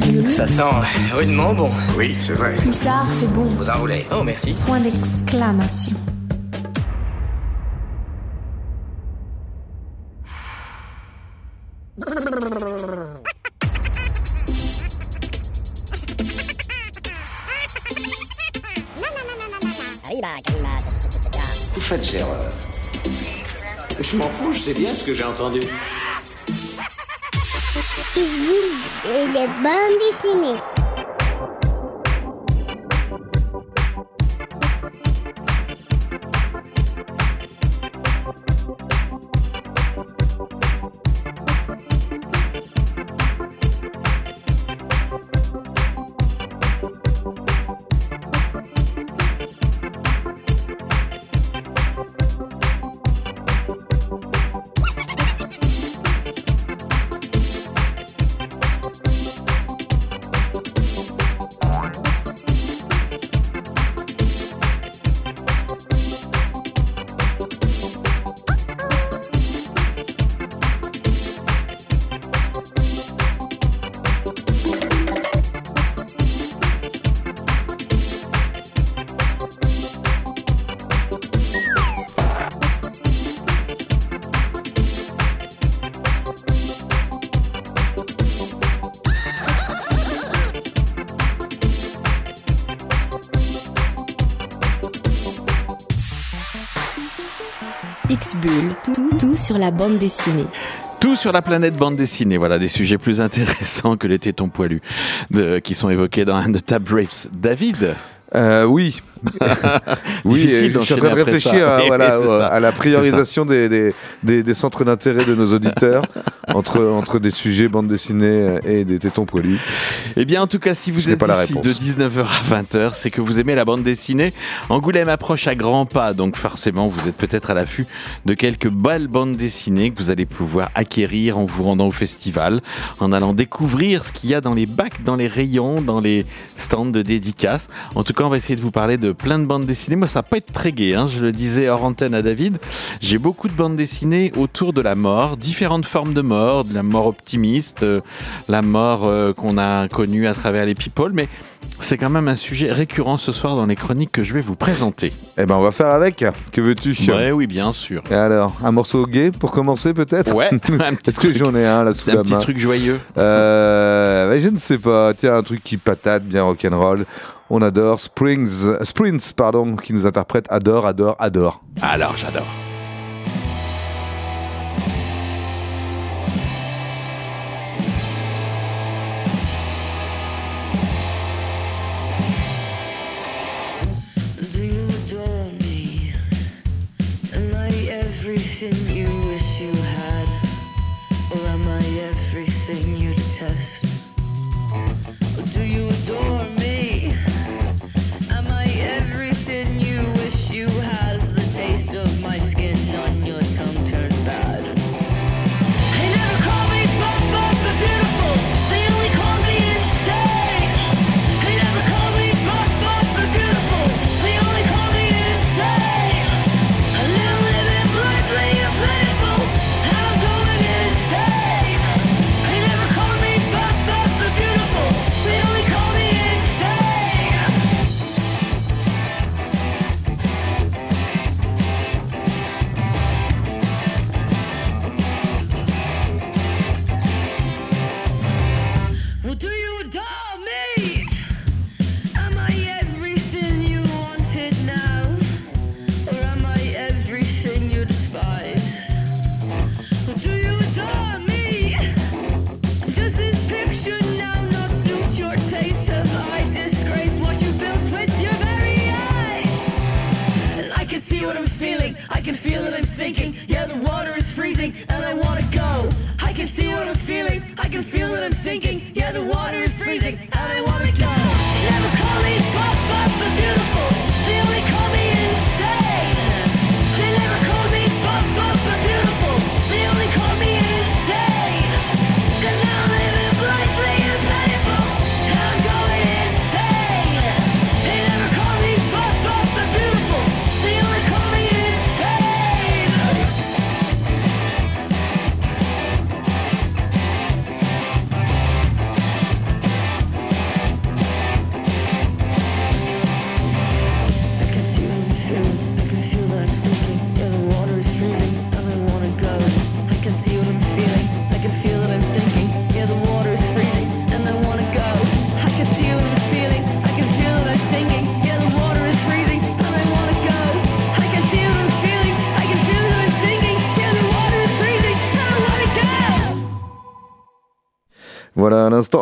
virgule. Ça sent rudement bon. Oui, c'est vrai. Pulsar, c'est bon. Vous enroulez. Oh, merci. Point d'exclamation. Vous faites erreur. Je m'en fous, je sais bien ce que j'ai entendu. Isboul et les bandes dessinées. X-Bull, sur la bande dessinée. Tout sur la planète bande dessinée, voilà des sujets plus intéressants que les tétons poilus de- qui sont évoqués dans un de Tab Rapes. David? Euh, oui. oui, je suis en train de réfléchir à, voilà, euh, la priorisation des, des, des- des centres d'intérêt de nos auditeurs entre, entre des sujets bande dessinée et des tétons poilus. Eh bien, en tout cas, si vous Je êtes ici de 19h à 20h, c'est que vous aimez la bande dessinée. Angoulême approche à grands pas, donc forcément, vous êtes peut-être à l'affût de quelques belles bandes dessinées que vous allez pouvoir acquérir en vous rendant au festival, en allant découvrir ce qu'il y a dans les bacs, dans les rayons, dans les stands de dédicaces. En tout cas, on va essayer de vous parler de plein de bandes dessinées. Moi, ça va pas être très gai, hein, je le disais hors antenne à David. J'ai beaucoup de bandes dessinées autour de la mort, différentes formes de mort, de la mort optimiste, euh, la mort euh, qu'on a connue à travers les people, mais c'est quand même un sujet récurrent ce soir dans les chroniques que je vais vous présenter. Eh ben, on va faire avec. Que veux-tu? Ouais, oui, bien sûr. Et alors, un morceau gay pour commencer peut-être? Ouais, un petit Est-ce que j'en ai un là sous un la petit main? truc joyeux. Euh, je ne sais pas. Tiens, un truc qui patate, bien rock'n'roll. On adore Springs, Sprints, pardon, qui nous interprète adore, adore, adore. Alors, j'adore.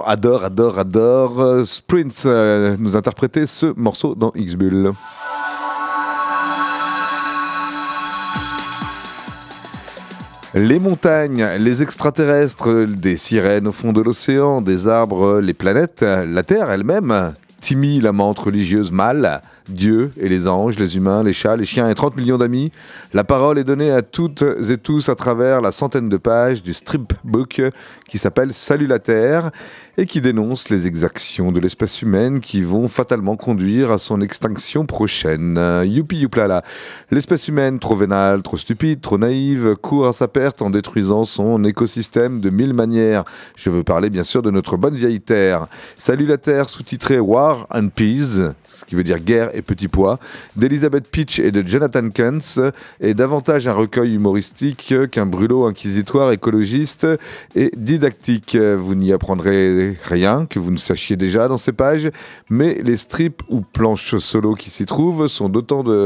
Adore, adore, adore. euh, Sprints euh, nous interprétait ce morceau dans X-Bull. Les montagnes, les extraterrestres, des sirènes au fond de l'océan, des arbres, les planètes, la Terre elle-même, Timmy, la menthe religieuse mâle, Dieu et les anges, les humains, les chats, les chiens et 30 millions d'amis. La parole est donnée à toutes et tous à travers la centaine de pages du strip book qui s'appelle Salut la Terre et qui dénonce les exactions de l'espèce humaine qui vont fatalement conduire à son extinction prochaine. Youpi youplala. L'espèce humaine, trop vénale, trop stupide, trop naïve, court à sa perte en détruisant son écosystème de mille manières. Je veux parler bien sûr de notre bonne vieille Terre. Salut la Terre, sous-titré War and Peace, ce qui veut dire guerre et petit pois, d'Elizabeth Pitch et de Jonathan Kuntz, est davantage un recueil humoristique qu'un brûlot inquisitoire écologiste et didactique. Vous n'y apprendrez rien que vous ne sachiez déjà dans ces pages, mais les strips ou planches solo qui s'y trouvent sont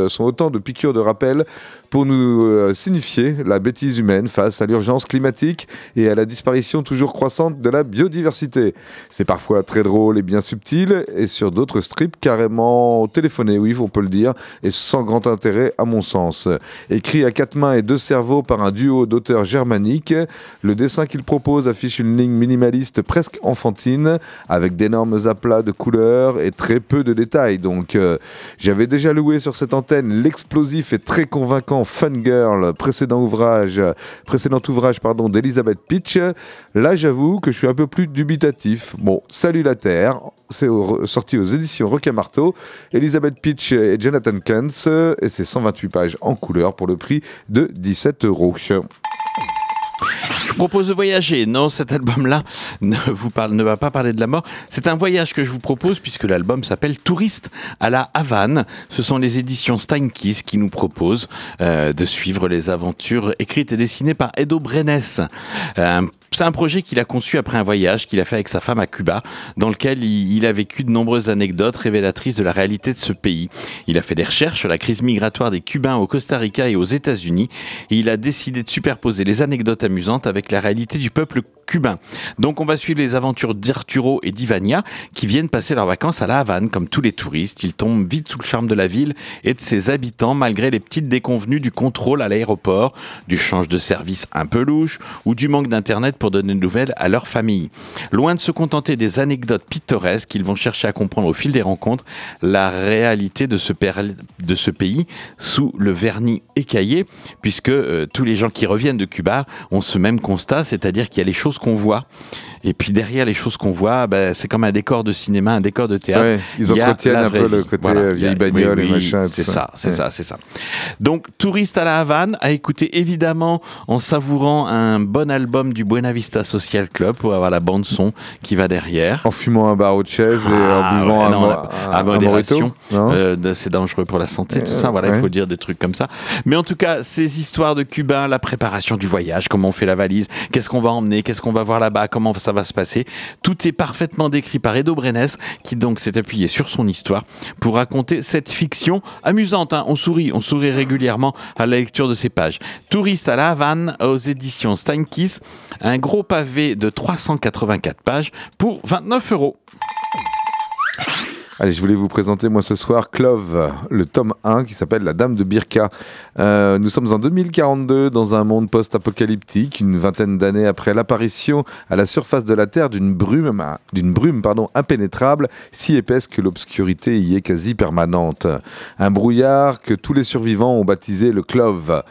sont autant de piqûres de rappel pour nous euh, signifier la bêtise humaine face à l'urgence climatique et à la disparition toujours croissante de la biodiversité. C'est parfois très drôle et bien subtil, et sur d'autres strips carrément téléphonés, oui, on peut le dire, et sans grand intérêt à mon sens. Écrit à quatre mains et deux cerveaux par un duo d'auteurs germaniques, le dessin qu'il propose affiche une ligne minimaliste presque enfantine, avec d'énormes aplats de couleurs et très peu de détails. Donc, euh, j'avais déjà loué sur cette antenne l'explosif et très convaincant Girl, précédent ouvrage, précédent ouvrage pardon d'Elizabeth Pitch. Là, j'avoue que je suis un peu plus dubitatif. Bon, salut la Terre, c'est sorti aux éditions Roca Marteau. Elizabeth Pitch et Jonathan Kuntz, et c'est 128 pages en couleur pour le prix de 17 euros. Je vous propose de voyager. Non, cet album-là ne va pas parler de la mort. C'est un voyage que je vous propose puisque l'album s'appelle Touriste à la Havane. Ce sont les éditions Steinkiss qui nous proposent euh, de suivre les aventures écrites et dessinées par Edo Brenes. C'est un projet qu'il a conçu après un voyage qu'il a fait avec sa femme à Cuba, dans lequel il, a vécu de nombreuses anecdotes révélatrices de la réalité de ce pays. Il a fait des recherches sur la crise migratoire des Cubains au Costa Rica et aux États-Unis, et il a décidé de superposer les anecdotes amusantes avec la réalité du peuple Donc on va suivre les aventures d'Arturo et d'Ivania, qui viennent passer leurs vacances à La Havane, comme tous les touristes. Ils tombent vite sous le charme de la ville et de ses habitants, malgré les petites déconvenues du contrôle à l'aéroport, du change de service un peu louche, ou du manque d'internet pour donner de nouvelles à leur famille. Loin de se contenter des anecdotes pittoresques, ils vont chercher à comprendre au fil des rencontres la réalité de ce, per- de ce pays sous le vernis écaillé, puisque euh, tous les gens qui reviennent de Cuba ont ce même constat, c'est-à-dire qu'il y a les choses qu'on voit. Et puis derrière les choses qu'on voit, ben, c'est comme un décor de cinéma, un décor de théâtre. Ouais, ils entretiennent un peu le côté, Voilà, euh, il y a- vieille bagnole oui, et oui, machin, tout C'est ça. c'est Ouais. ça, c'est ça. Donc, touriste à la Havane, à écouter évidemment en savourant un bon album du Buena Vista Social Club pour avoir la bande son qui va derrière. En fumant un barreau de chaise et Ah, en buvant ouais, un, non, la- à un modération, euh, c'est dangereux pour la santé, tout ça. Voilà, il faut dire des trucs comme ça. Mais en tout cas, ces histoires de Cubains, la préparation du voyage, comment on fait la valise, qu'est-ce qu'on va emmener, qu'est-ce qu'on va voir là-bas, comment ça va se passer, tout est parfaitement décrit par Edo Brenes, qui donc s'est appuyé sur son histoire pour raconter cette fiction amusante. hein. On sourit, on sourit régulièrement à la lecture de ces pages. Touriste à la Havane aux éditions Steinkiss, un gros pavé de 384 pages pour 29 euros. Allez, je voulais vous présenter moi ce soir Clove, le tome 1 qui s'appelle La Dame de Birka. Euh, nous sommes en 2042 dans un monde post-apocalyptique, une vingtaine d'années après l'apparition à la surface de la Terre d'une brume, d'une brume pardon, impénétrable, si épaisse que l'obscurité y est quasi permanente. Un brouillard que tous les survivants ont baptisé le Clove.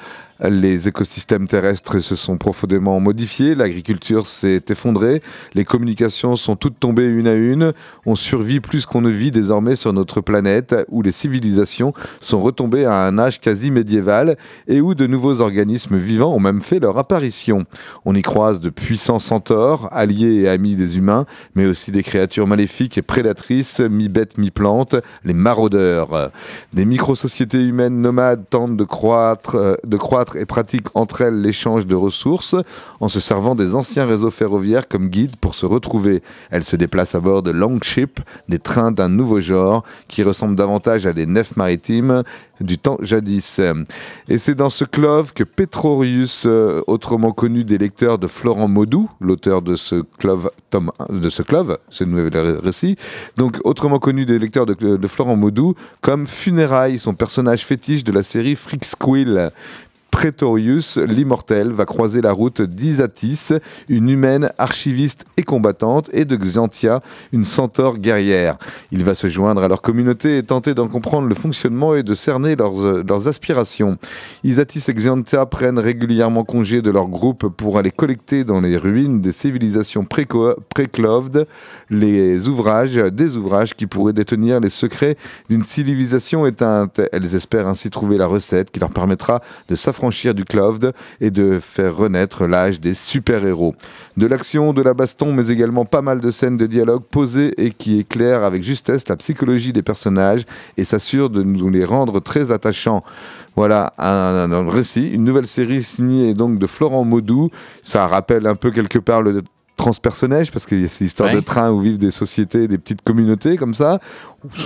Les écosystèmes terrestres se sont profondément modifiés, l'agriculture s'est effondrée, les communications sont toutes tombées une à une, on survit plus qu'on ne vit désormais sur notre planète, où les civilisations sont retombées à un âge quasi médiéval et où de nouveaux organismes vivants ont même fait leur apparition. On y croise de puissants centaures, alliés et amis des humains, mais aussi des créatures maléfiques et prédatrices, mi-bêtes, mi-plantes, les maraudeurs. Des micro-sociétés humaines nomades tentent de croître, euh, de croître et pratique entre elles l'échange de ressources en se servant des anciens réseaux ferroviaires comme guide pour se retrouver. Elles se déplacent à bord de Longship, des trains d'un nouveau genre qui ressemblent davantage à des nefs maritimes du temps jadis. Et c'est dans ce clove que Petrorius, euh, autrement connu des lecteurs de Florent Maudou, l'auteur de ce clove, tome de ce clove, ce nouvel ré- récit, donc autrement connu des lecteurs de, de Florent Maudou, comme Funérailles, son personnage fétiche de la série Freak Squill. Pretorius, l'immortel, va croiser la route d'Isatis, une humaine archiviste et combattante, et de Xantia, une centaure guerrière. Il va se joindre à leur communauté et tenter d'en comprendre le fonctionnement et de cerner leurs, euh, aspirations. Isatis et Xantia prennent régulièrement congé de leur groupe pour aller collecter dans les ruines des civilisations pré-cloved les ouvrages, des ouvrages qui pourraient détenir les secrets d'une civilisation éteinte. Elles espèrent ainsi trouver la recette qui leur permettra de s'affranchir du cloved et de faire renaître l'âge des super-héros. De l'action, de la baston, mais également pas mal de scènes de dialogue posées et qui éclairent avec justesse la psychologie des personnages et s'assurent de nous les rendre très attachants. Voilà un, un récit, une nouvelle série signée donc de Florent Maudou. Ça rappelle un peu quelque part le transpersonnage parce qu'il y a ces histoires Ouais. de trains où vivent des sociétés, des petites communautés comme ça.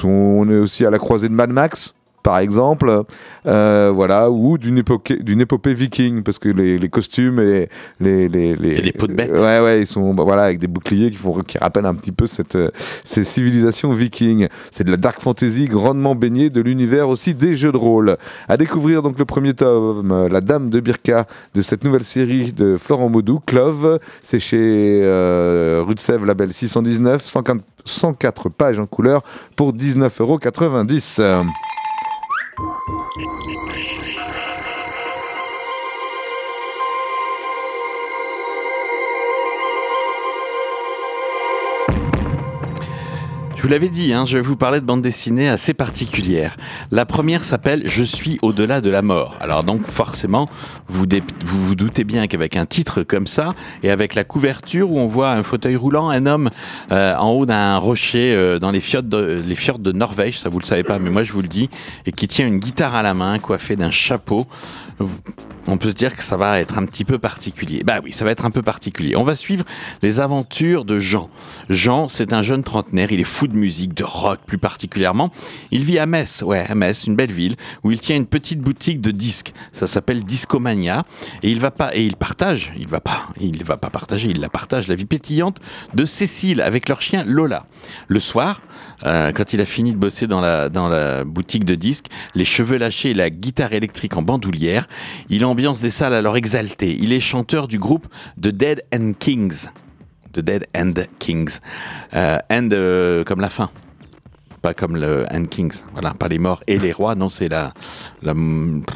On est aussi à la croisée de Mad Max. Par exemple, euh, voilà, ou d'une épopée, d'une épopée viking, parce que les, les costumes et les, les, les, Et les peaux de bête. ouais, ouais, ils sont, bah, voilà, avec des boucliers qui font, qui rappellent un petit peu cette, euh, ces civilisations vikings. C'est de la dark fantasy grandement baignée de l'univers aussi des jeux de rôle. À découvrir donc le premier tome, euh, La Dame de Birka, de cette nouvelle série de Florent Maudou, Clove. C'est chez euh, Sèvres, label 619, 104, 104 pages en couleur pour 19,90 euros. Thank you. Vous l'avais dit, hein, je vais vous parler de bande dessinée assez particulière. La première s'appelle Je suis au-delà de la mort. Alors donc forcément, vous, vous doutez bien qu'avec un titre comme ça, et avec la couverture où on voit un fauteuil roulant, un homme euh, en haut d'un rocher euh, dans les fjords, de, les fjords de Norvège, ça vous le savez pas, mais moi je vous le dis, et qui tient une guitare à la main, coiffé d'un chapeau, on peut se dire que ça va être un petit peu particulier. Bah oui, ça va être un peu particulier. On va suivre les aventures de Jean. Jean, c'est un jeune trentenaire, il est fou de musique, de rock plus particulièrement. Il vit à Metz, ouais, Metz, une belle ville, où il tient une petite boutique de disques. Ça s'appelle Discomania. Et il va pas, et il partage, il va pas, il va pas partager, il la partage, la vie pétillante de Cécile avec leur chien Lola. Le soir, euh, quand il a fini de bosser dans la, dans la boutique de disques, les cheveux lâchés et la guitare électrique en bandoulière, il ambiance des salles alors exaltées. Il est chanteur du groupe The Dead and Kings. The Dead and Kings. Euh, and euh, comme la fin. Pas comme le and Kings. Voilà, pas les morts et les rois. Non, c'est la, la,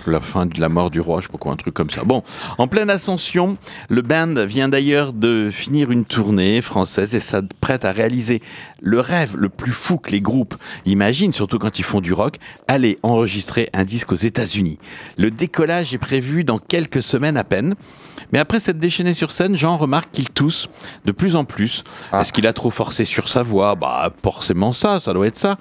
la fin de la mort du roi, je sais pas quoi, un truc comme ça. Bon, en pleine ascension, le band vient d'ailleurs de finir une tournée française et s'apprête à réaliser le rêve le plus fou que les groupes imaginent, surtout quand ils font du rock, aller enregistrer un disque aux États-Unis. Le décollage est prévu dans quelques semaines à peine. Mais après cette déchaînée sur scène, Jean remarque qu'il tousse de plus en plus. Ah. Est-ce qu'il a trop forcé sur sa voix? Bah, forcément ça, ça doit être ça.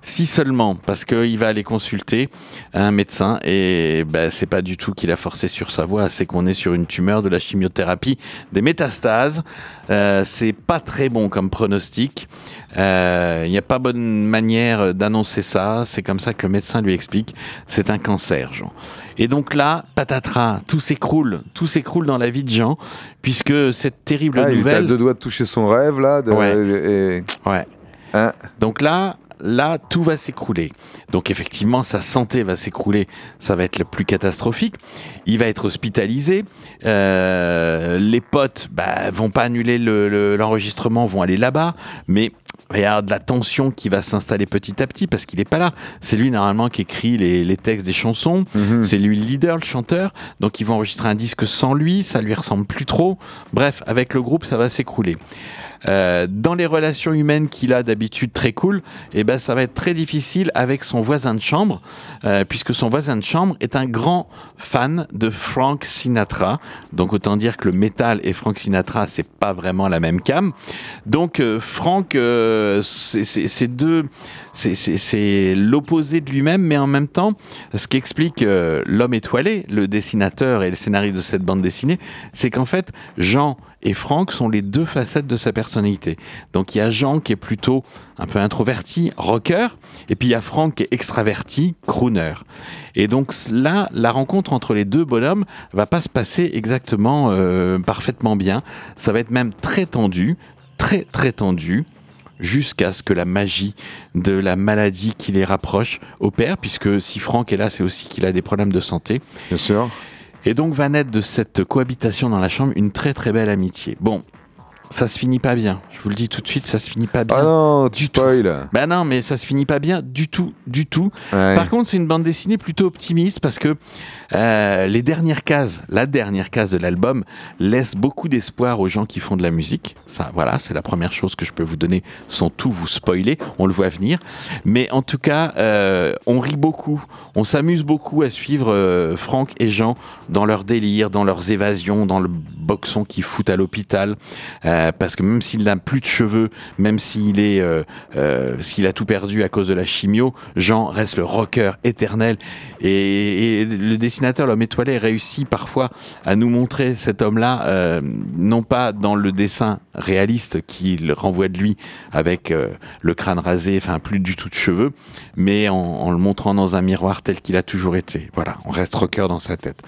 Si seulement, parce qu'il va aller consulter un médecin et ben, c'est pas du tout qu'il a forcé sur sa voix, c'est qu'on est sur une tumeur, de la chimiothérapie, des métastases. Euh, c'est pas très bon comme pronostic. Euh, Il n'y a pas bonne manière d'annoncer ça. C'est comme ça que le médecin lui explique. C'est un cancer, Jean. Et donc là, patatras, tout s'écroule, tout s'écroule dans la vie de Jean, puisque cette terrible Ah, il était à nouvelle. deux doigts de toucher son rêve là. De, Ouais. et- Ouais. hein? Donc là, là, tout va s'écrouler. Donc effectivement, sa santé va s'écrouler. Ça va être le plus catastrophique. Il va être hospitalisé. Euh, les potes, bah, vont pas annuler le- le- l'enregistrement, vont aller là-bas. Mais il y a de la tension qui va s'installer petit à petit parce qu'il n'est pas là. C'est lui normalement qui écrit les, les textes des chansons. Mhm. C'est lui le leader, le chanteur. Donc ils vont enregistrer un disque sans lui. Ça lui ressemble plus trop. Bref, avec le groupe, ça va s'écrouler. Euh, dans les relations humaines qu'il a d'habitude très cool, et ben ça va être très difficile avec son voisin de chambre, euh, puisque son voisin de chambre est un grand fan de Frank Sinatra. Donc autant dire que le métal et Frank Sinatra, c'est pas vraiment la même cam. Donc euh, Frank, euh, c'est- deux, c'est- l'opposé de lui-même, mais en même temps, ce qui explique l'homme étoilé, le dessinateur et le scénariste de cette bande dessinée, c'est qu'en fait, Jean et Franck sont les deux facettes de sa personnalité. Donc il y a Jean qui est plutôt un peu introverti, rocker, et puis il y a Franck qui est extraverti, crooner. Et donc là, la rencontre entre les deux bonhommes va pas se passer exactement euh, parfaitement bien. Ça va être même très tendu, très très tendu jusqu'à ce que la magie de la maladie qui les rapproche opère, puisque si Franck est là, c'est aussi qu'il a des problèmes de santé. Bien sûr. Et donc va naître de cette cohabitation dans la chambre une très très belle amitié. Bon, ça se finit pas bien. Je vous le dis tout de suite, ça se finit pas bien. Ah non, Du tout. spoil. Bah non, mais ça se finit pas bien du tout, du tout. Ouais. Par contre, c'est une bande dessinée plutôt optimiste parce que euh, les dernières cases, la dernière case de l'album laisse beaucoup d'espoir aux gens qui font de la musique. Ça, voilà, c'est la première chose que je peux vous donner sans tout vous spoiler. On le voit venir. Mais en tout cas, euh, on rit beaucoup, on s'amuse beaucoup à suivre euh, Franck et Jean dans leurs délires, dans leurs évasions, dans le boxon qu'ils foutent à l'hôpital. Euh, parce que même s'il n'a plus de cheveux, même s'il est, euh, euh, s'il a tout perdu à cause de la chimio, Jean reste le rocker éternel. Et, le dessinateur, l'homme étoilé, réussit parfois à nous montrer cet homme-là, euh, non pas dans le dessin réaliste qu'il renvoie de lui avec euh, le crâne rasé, enfin plus du tout de cheveux, mais en, en le montrant dans un miroir tel qu'il a toujours été. Voilà, on reste rocker dans sa tête.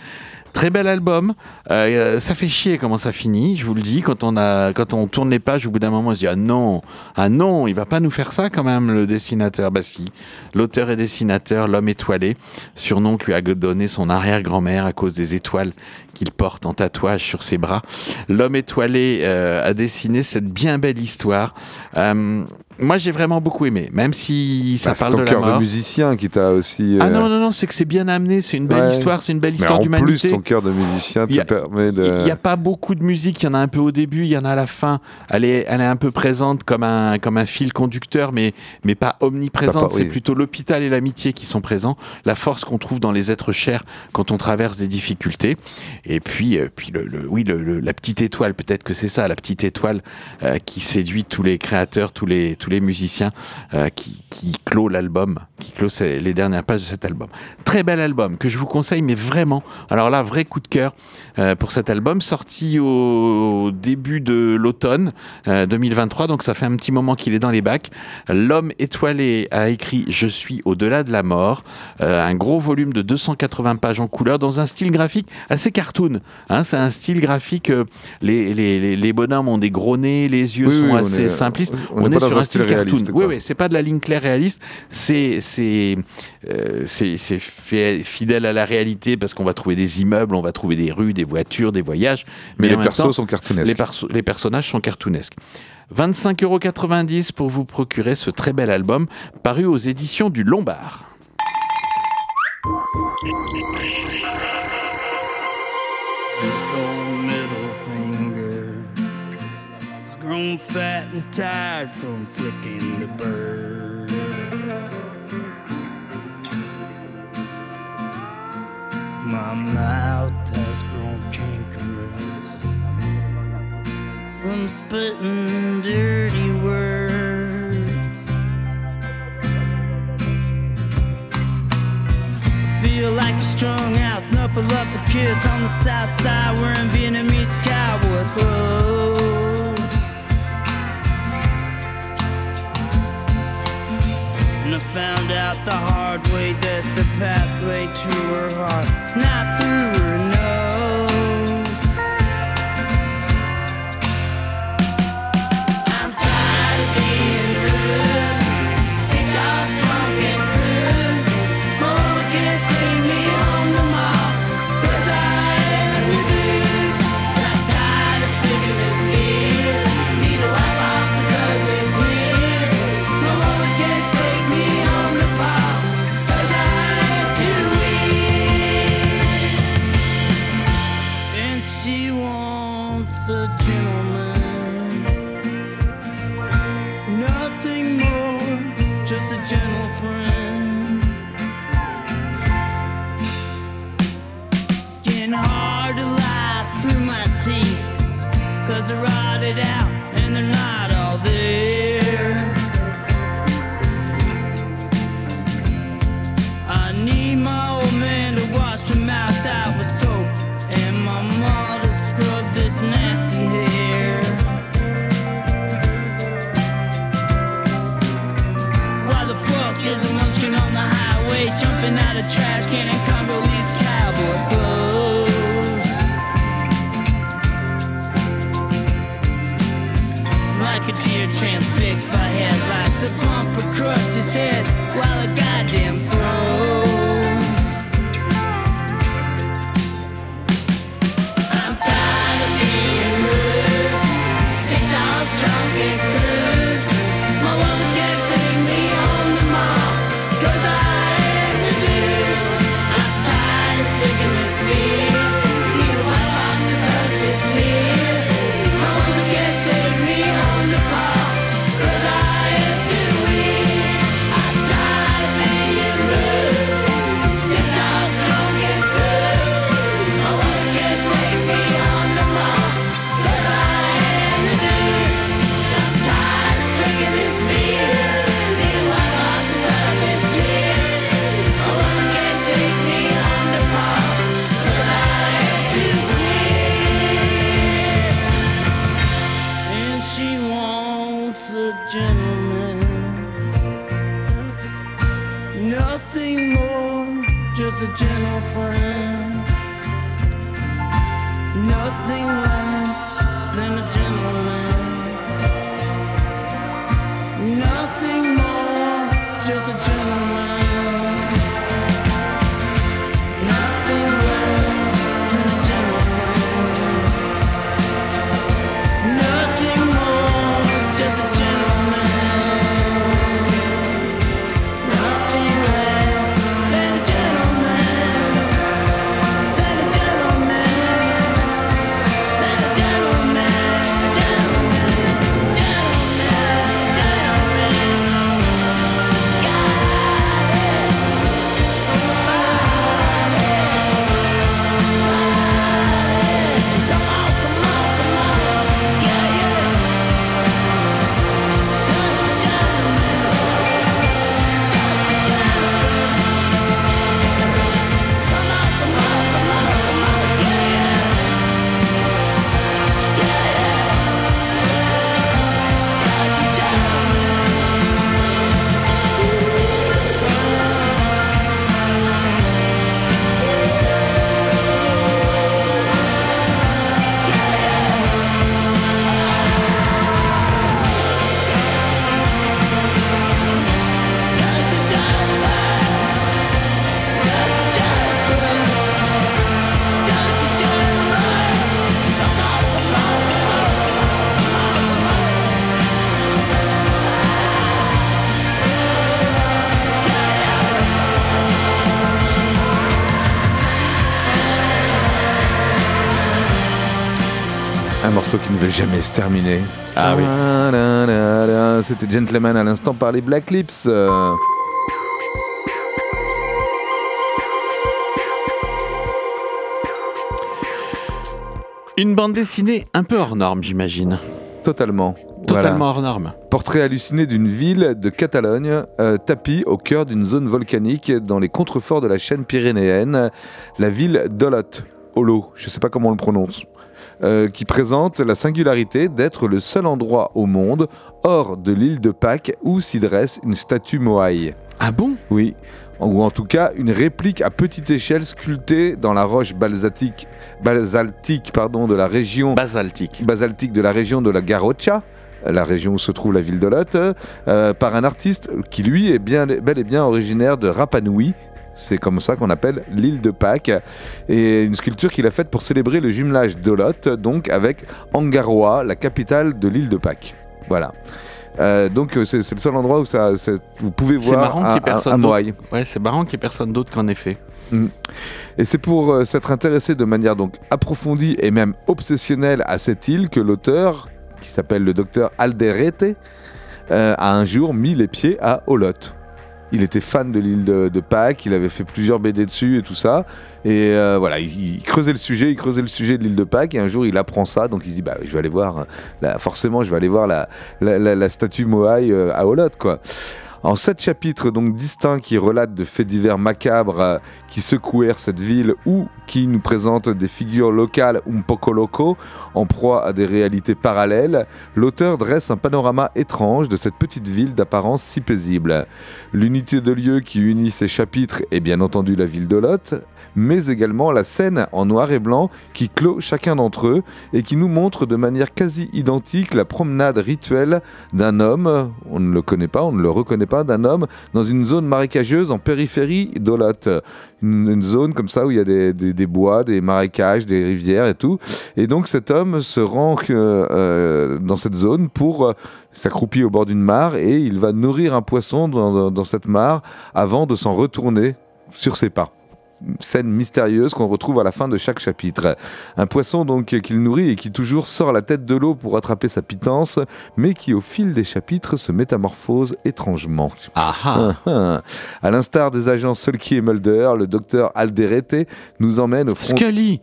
Très bel album. Euh, ça fait chier comment ça finit, je vous le dis. Quand on, a, quand on tourne les pages, au bout d'un moment, on se dit Ah non, ah non, il va pas nous faire ça quand même, le dessinateur. Bah si, l'auteur et dessinateur, l'homme étoilé, surnom que lui a donné son arrière-grand-mère à cause des étoiles qu'il porte en tatouage sur ses bras. L'homme étoilé euh, a dessiné cette bien belle histoire. Euh, moi, j'ai vraiment beaucoup aimé, même si ça Bah, c'est parle ton de la cœur mort. de musicien qui t'a aussi. Ah euh, non, non, non, c'est que c'est bien amené, c'est une belle Ouais. histoire, c'est une belle Mais histoire en plus, d'humanité. ton cœur de musicien te a- permet de. Il n'y a pas beaucoup de musique, il y en a un peu au début, il y en a à la fin. Elle est, elle est un peu présente comme un, comme un fil conducteur, mais, mais pas omniprésente. C'est oui. plutôt l'hôpital et l'amitié qui sont présents, la force qu'on trouve dans les êtres chers quand on traverse des difficultés. Et puis, euh, puis le, le- oui, le- le- la petite étoile, peut-être que c'est ça, la petite étoile euh, qui séduit tous les créateurs, tous les, tous les musiciens, euh, qui, qui clôt l'album, qui clôt les dernières pages de cet album. Très bel album que je vous conseille, mais vraiment. Alors là, vrai coup de cœur euh, pour cet album, sorti au début de l'automne euh, 2023, donc ça fait un petit moment qu'il est dans les bacs. L'homme étoilé a écrit Je suis au-delà de la mort, euh, un gros volume de 280 pages en couleur dans un style graphique assez cartoon. Hein, c'est un style graphique, euh, les, les, les, bonhommes ont des gros nez, les yeux Oui, sont oui, on assez est- simplistes. on dans sur un un style style cartoon. réaliste, Oui, quoi. oui, c'est pas de la ligne claire réaliste, c'est c'est euh, c'est fidèle à la réalité parce qu'on va trouver des immeubles, on va trouver des rues, des voitures, des voyages. Mais les persos temps, sont cartoonesques. Les, perso- les personnages sont cartoonesques. 25,90€ pour vous procurer ce très bel album paru aux éditions du Lombard. Grown fat and tired from flicking the bird. My mouth has grown cankerous from spitting dirty words. I Feel like a strung out, snuffle up a kiss on the south side, wearing Vietnamese cowboy clothes. And I found out the hard way that the pathway to her heart is not through her jamais se terminer. Ah oui. C'était Gentleman à l'instant par les Black Lips. euh. Une bande dessinée un peu hors norme, j'imagine. Totalement. Totalement Voilà. hors norme. Portrait halluciné d'une ville de Catalogne, euh, tapie au cœur d'une zone volcanique dans les contreforts de la chaîne pyrénéenne, la ville d'Olot, Olo, je ne sais pas comment on le prononce, euh, qui présente la singularité d'être le seul endroit au monde, hors de l'île de Pâques, où s'y dresse une statue Moai. Ah bon? Oui, ou en tout cas une réplique à petite échelle sculptée dans la roche basaltique, basaltique pardon, de la région Basaltique. basaltique de la région de la Garrocha, la région où se trouve la ville de Lot, euh, par un artiste qui lui est bien, bel et bien originaire de Rapa Nui. C'est comme ça qu'on appelle l'île de Pâques. Et une sculpture qu'il a faite pour célébrer le jumelage d'Olot, donc avec Angaroa, la capitale de l'île de Pâques. Voilà. Euh, donc euh, c'est le seul endroit où ça, vous pouvez voir marrant un. Ouais, c'est marrant qu'il n'y ait personne d'autre qu'en effet. Et c'est pour euh, s'être intéressé de manière donc approfondie et même obsessionnelle à cette île que l'auteur, qui s'appelle le docteur Alderete, euh, a un jour mis les pieds à Olot. Il était fan de l'île de, Pâques, il avait fait plusieurs BD dessus et tout ça. Et euh, voilà, il, creusait le sujet, il creusait le sujet de l'île de Pâques. Et un jour, il apprend ça, donc il se dit bah, je vais aller voir, forcément, je vais aller voir la statue Moai euh, à Olot, quoi. En sept chapitres donc distincts qui relatent de faits divers macabres euh, qui secouèrent cette ville ou qui nous présentent des figures locales un poco loco en proie à des réalités parallèles, l'auteur dresse un panorama étrange de cette petite ville d'apparence si paisible. L'unité de lieu qui unit ces chapitres est bien entendu la ville d'Olot, mais également la scène en noir et blanc qui clôt chacun d'entre eux et qui nous montre de manière quasi identique la promenade rituelle d'un homme, on ne le connaît pas, on ne le reconnaît pas, d'un homme dans une zone marécageuse en périphérie d'Olot. Une, zone comme ça où il y a des, bois, des marécages, des rivières et tout. Et donc cet homme se rend euh, euh, dans cette zone pour euh, s'accroupir au bord d'une mare et il va nourrir un poisson dans cette mare avant de s'en retourner sur ses pas scène mystérieuse qu'on retrouve à la fin de chaque chapitre. Un poisson donc qu'il nourrit et qui toujours sort la tête de l'eau pour attraper sa pitance, mais qui au fil des chapitres se métamorphose étrangement. Ah ah. Ah. À l'instar des agents Sulky et Mulder, le docteur Alderete nous emmène au front. Scully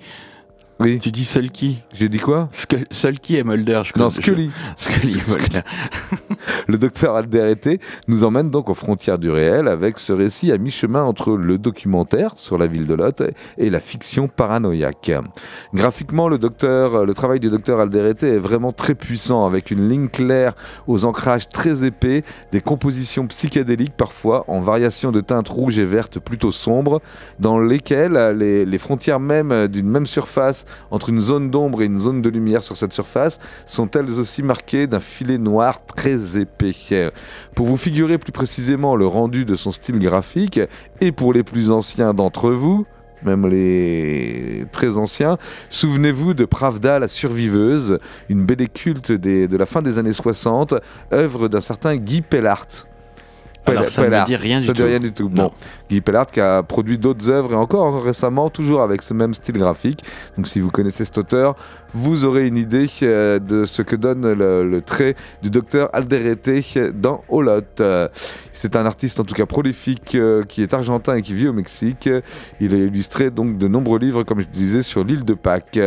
Oui, Tu dis Sulky j'ai dit quoi? Scu- Sulky et Mulder, je Non, connais- Scully. Scully et Mulder. Le docteur Alderete nous emmène donc aux frontières du réel avec ce récit à mi-chemin entre le documentaire sur la ville de Lot et la fiction paranoïaque. Graphiquement, le, docteur, le travail du docteur Alderete est vraiment très puissant avec une ligne claire aux ancrages très épais, des compositions psychédéliques parfois en variation de teintes rouges et vertes plutôt sombres, dans lesquelles les, les frontières même d'une même surface entre une zone d'ombre et une zone de lumière sur cette surface sont elles aussi marquées d'un filet noir très épais. Pour vous figurer plus précisément le rendu de son style graphique, et pour les plus anciens d'entre vous, même les très anciens, souvenez-vous de Pravda la surviveuse, une BD culte des- de la fin des années 60, œuvre d'un certain Guy Pellart. Alors, ça ne dit rien Ça du dit tout. rien du tout. Bon, Guy Pellart qui a produit d'autres œuvres et encore récemment, toujours avec ce même style graphique. Donc si vous connaissez cet auteur, vous aurez une idée euh, de ce que donne le, trait du docteur Alderete dans Olot. C'est un artiste en tout cas prolifique euh, qui est argentin et qui vit au Mexique. Il a illustré donc de nombreux livres, comme je disais, sur l'île de Pâques.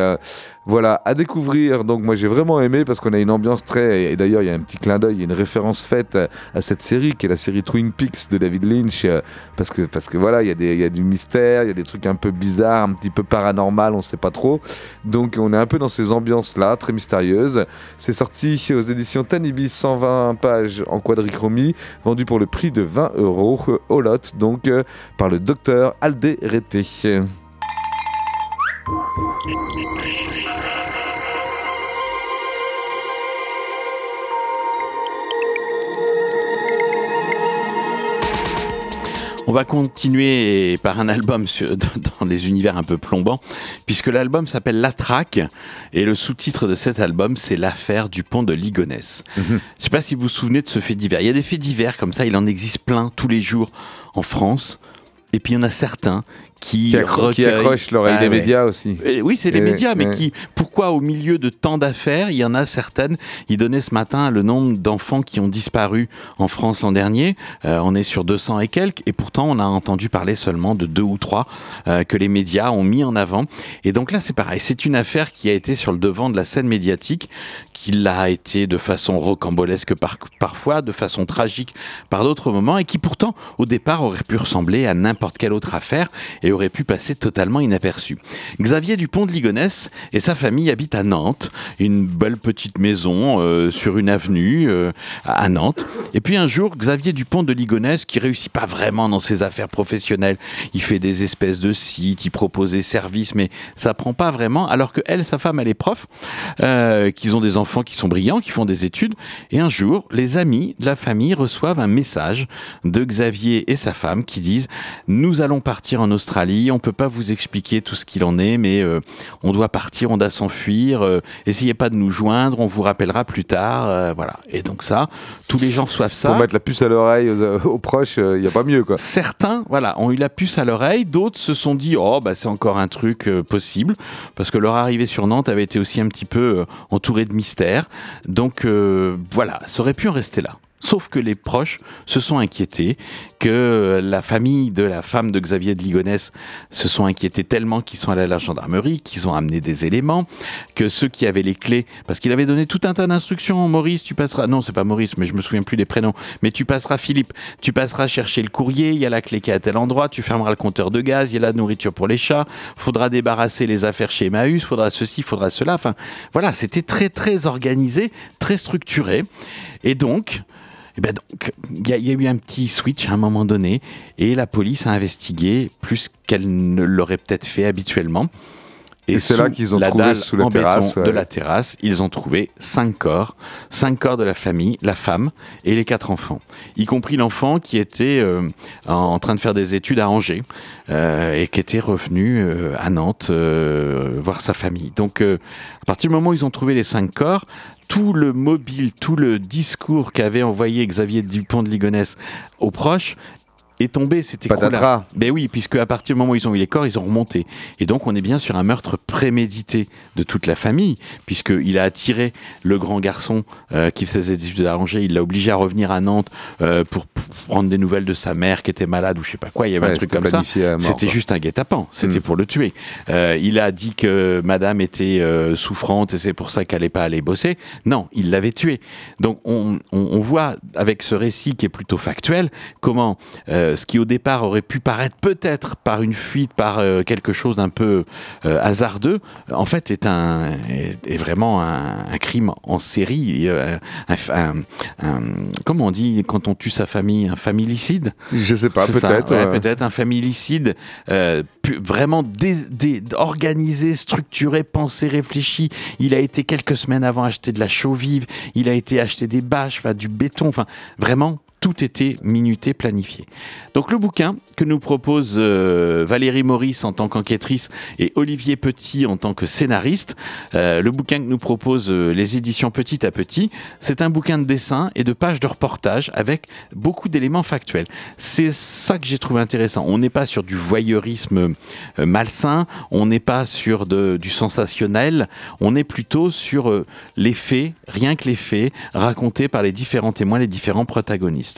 Voilà, à découvrir. Donc moi j'ai vraiment aimé parce qu'on a une ambiance très... Et d'ailleurs il y a un petit clin d'œil, il y a une référence faite à cette série qui est la série Twin Peaks de David Lynch. euh, Parce que, parce que voilà, il y, a du mystère, il y a des trucs un peu bizarres, un petit peu paranormal, on sait pas trop. Donc on est un peu dans ces ambiances-là, très mystérieuses. C'est sorti aux éditions Tanibis, 120 pages en quadrichromie, vendu pour le prix de 20 euros au lot, donc euh, par le docteur Alderete. On va continuer par un album sur- dans les univers un peu plombants, puisque l'album s'appelle La Traque, et le sous-titre de cet album, c'est L'affaire du pont de Ligonnès. Je sais pas si vous vous souvenez de ce fait divers. Il y a des faits divers comme ça, il en existe plein tous les jours en France, et puis il y en a certains qui, Qui, accro- qui recueillent- accroche l'oreille Ah des ouais. médias aussi. Oui, c'est les médias, mais qui, pourquoi au milieu de tant d'affaires, il y en a certaines, il donnait ce matin le nombre d'enfants qui ont disparu en France l'an dernier, Euh, on est sur 200 et quelques, et pourtant on a entendu parler seulement de deux ou trois euh, que les médias ont mis en avant. Et donc là c'est pareil, c'est une affaire qui a été sur le devant de la scène médiatique, qui l'a été de façon rocambolesque par, parfois, de façon tragique par d'autres moments, et qui pourtant au départ aurait pu ressembler à n'importe quelle autre affaire et aurait pu passer totalement inaperçu. Xavier Dupont de Ligonnès et sa famille habitent à Nantes, une belle petite maison euh, sur une avenue euh, à Nantes. Et puis un jour, Xavier Dupont de Ligonnès, qui réussit pas vraiment dans ses affaires professionnelles, il fait des espèces de sites, il propose des services, mais ça prend pas vraiment. Alors que elle, sa femme, elle est prof, euh, qu'ils ont des enfants qui sont brillants, qui font des études. Et un jour, les amis de la famille reçoivent un message de Xavier et sa femme qui disent nous allons partir en Australie, on peut pas vous expliquer tout ce qu'il en est, mais euh, on doit partir, on doit s'enfuir. euh, essayez pas de nous joindre, on vous rappellera plus tard. euh, voilà. Et donc ça, tous les gens reçoivent ça. Pour mettre la puce à l'oreille aux, aux proches, il n'y a pas mieux quoi. Certains, voilà, ont eu la puce à l'oreille. D'autres se sont dit, oh, bah, c'est encore un truc possible. Parce que leur arrivée sur Nantes avait été aussi un petit peu entourée de mystères. Donc, voilà, ça aurait pu en rester là. Sauf que les proches se sont inquiétés, que la famille de la femme de Xavier de Ligonnès se sont inquiétés tellement qu'ils sont allés à la gendarmerie, qu'ils ont amené des éléments, que ceux qui avaient les clés, parce qu'il avait donné tout un tas d'instructions, Maurice, tu passeras, non, c'est pas Maurice, mais je me souviens plus des prénoms, mais tu passeras Philippe, tu passeras chercher le courrier, il y a la clé qui est à tel endroit, tu fermeras le compteur de gaz, il y a la nourriture pour les chats, faudra débarrasser les affaires chez Emmaüs, faudra ceci, faudra cela, enfin, voilà, c'était très, très organisé, très structuré, et donc, eh ben donc, il y, a- il y a eu un petit switch à un moment donné, et la police a investigué plus qu'elle ne l'aurait peut-être fait habituellement. Et c'est là qu'ils ont la trouvé dalle sous la en béton terrasse, de la terrasse, ils ont trouvé cinq corps, cinq corps de la famille, la femme et les quatre enfants, y compris l'enfant qui était euh, en, train de faire des études à Angers euh, et qui était revenu euh, à Nantes voir sa famille. Donc, à partir du moment où ils ont trouvé les cinq corps, tout le mobile, tout le discours qu'avait envoyé Xavier Dupont de Ligonnès aux proches est tombé, c'était Patatras. Ben oui, puisque à partir du moment où ils ont eu les corps, ils ont remonté. Et donc on est bien sur un meurtre prémédité de toute la famille, puisqu'il a attiré le grand garçon euh, qui faisait des études Angers, il l'a obligé à revenir à Nantes euh, pour, prendre des nouvelles de sa mère qui était malade ou je sais pas quoi, il y avait Ouais, un truc comme ça. C'était juste un guet-apens, c'était Mm. pour le tuer. Euh, il a dit que madame était euh, souffrante et c'est pour ça qu'elle n'allait pas aller bosser. Non, il l'avait tué. Donc on, on- on voit avec ce récit qui est plutôt factuel comment euh, ce qui au départ aurait pu paraître peut-être par une fuite, par euh, quelque chose d'un peu euh, hasardeux, en fait est, un, est, est vraiment un, un crime en série. euh, un, comment on dit quand on tue sa famille Un familicide? Je sais pas, peut-être. ouais, peut-être un familicide euh, vraiment dé- dé- organisé, structuré, pensé, réfléchi. Il a été quelques semaines avant acheter de la chaux vive, il a été acheter des bâches, du béton, enfin vraiment tout était minuté, planifié. Donc le bouquin que nous propose euh, Valérie Maurice en tant qu'enquêtrice et Olivier Petit en tant que scénariste, euh, le bouquin que nous propose euh, les éditions Petit à Petit, c'est un bouquin de dessin et de pages de reportage avec beaucoup d'éléments factuels. C'est ça que j'ai trouvé intéressant. On n'est pas sur du voyeurisme euh, malsain, on n'est pas sur du sensationnel, on est plutôt sur les faits, rien que les faits, racontés par les différents témoins, les différents protagonistes.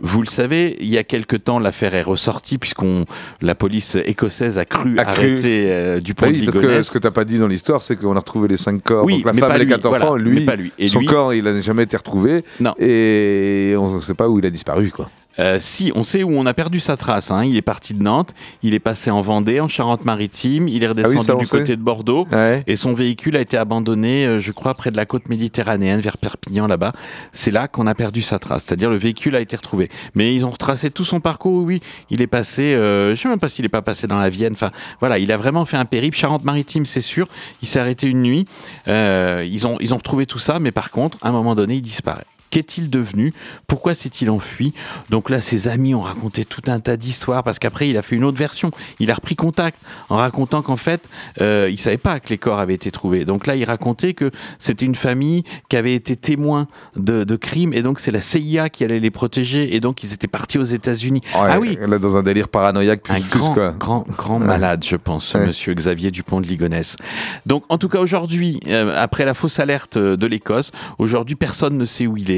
Vous le savez, il y a quelque temps, l'affaire est ressortie puisqu'on la police écossaise a cru A cru. arrêter euh, Dupont Bah de oui, parce que Ligonnès. ce que t'as pas dit dans l'histoire, c'est qu'on a retrouvé les cinq corps. Oui, donc la mais femme pas et les lui, quatre voilà, enfants, mais lui, pas lui. Et son lui- corps, il n'a jamais été retrouvé. Non. Et on ne sait pas où il a disparu, quoi. Euh, si, on sait où on a perdu sa trace. hein. Il est parti de Nantes, il est passé en Vendée, en Charente-Maritime, il est redescendu Ah ça, du sait. côté de Bordeaux. Ouais. Et son véhicule a été abandonné, euh, je crois, près de la côte méditerranéenne, vers Perpignan, là-bas. C'est là qu'on a perdu sa trace. C'est-à-dire le véhicule a été retrouvé. Mais ils ont retracé tout son parcours. Oui, il est passé. Euh, je sais même pas s'il est pas passé dans la Vienne. Enfin, voilà, il a vraiment fait un périple. Charente-Maritime, c'est sûr. Il s'est arrêté une nuit. Euh, ils ont ils ont retrouvé tout ça, mais par contre, à un moment donné, il disparaît. Qu'est-il devenu? Pourquoi s'est-il enfui? Donc là, ses amis ont raconté tout un tas d'histoires parce qu'après, il a fait une autre version. Il a repris contact en racontant qu'en fait, euh, il savait pas que les corps avaient été trouvés. Donc là, il racontait que c'était une famille qui avait été témoin de, de crimes et donc c'est la CIA qui allait les protéger et donc ils étaient partis aux États-Unis. Ah oui, Là, dans un délire paranoïaque, plus, un plus, grand, quoi. grand, grand malade, je pense, Ouais. monsieur Xavier Dupont de Ligonnès. Donc, en tout cas, aujourd'hui, euh, après la fausse alerte euh, de l'Écosse, aujourd'hui, personne ne sait où il est.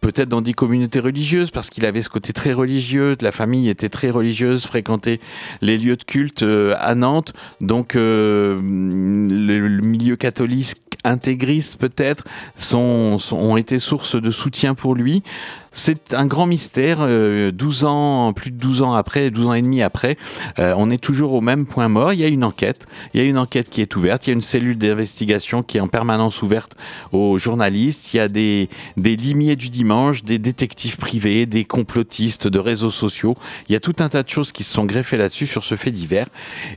Peut-être dans des communautés religieuses, parce qu'il avait ce côté très religieux, la famille était très religieuse, fréquentait les lieux de culte euh, à Nantes, donc euh, le, milieu catholique intégriste peut-être sont, ont été source de soutien pour lui. C'est un grand mystère. euh, 12 ans, plus de 12 ans après, 12 ans et demi après, euh, on est toujours au même point mort. Il y a une enquête. Il y a une enquête qui est ouverte. Il y a une cellule d'investigation qui est en permanence ouverte aux journalistes. Il y a des, des limiers du dimanche, des détectives privés, des complotistes de réseaux sociaux. Il y a tout un tas de choses qui se sont greffées là-dessus sur ce fait divers.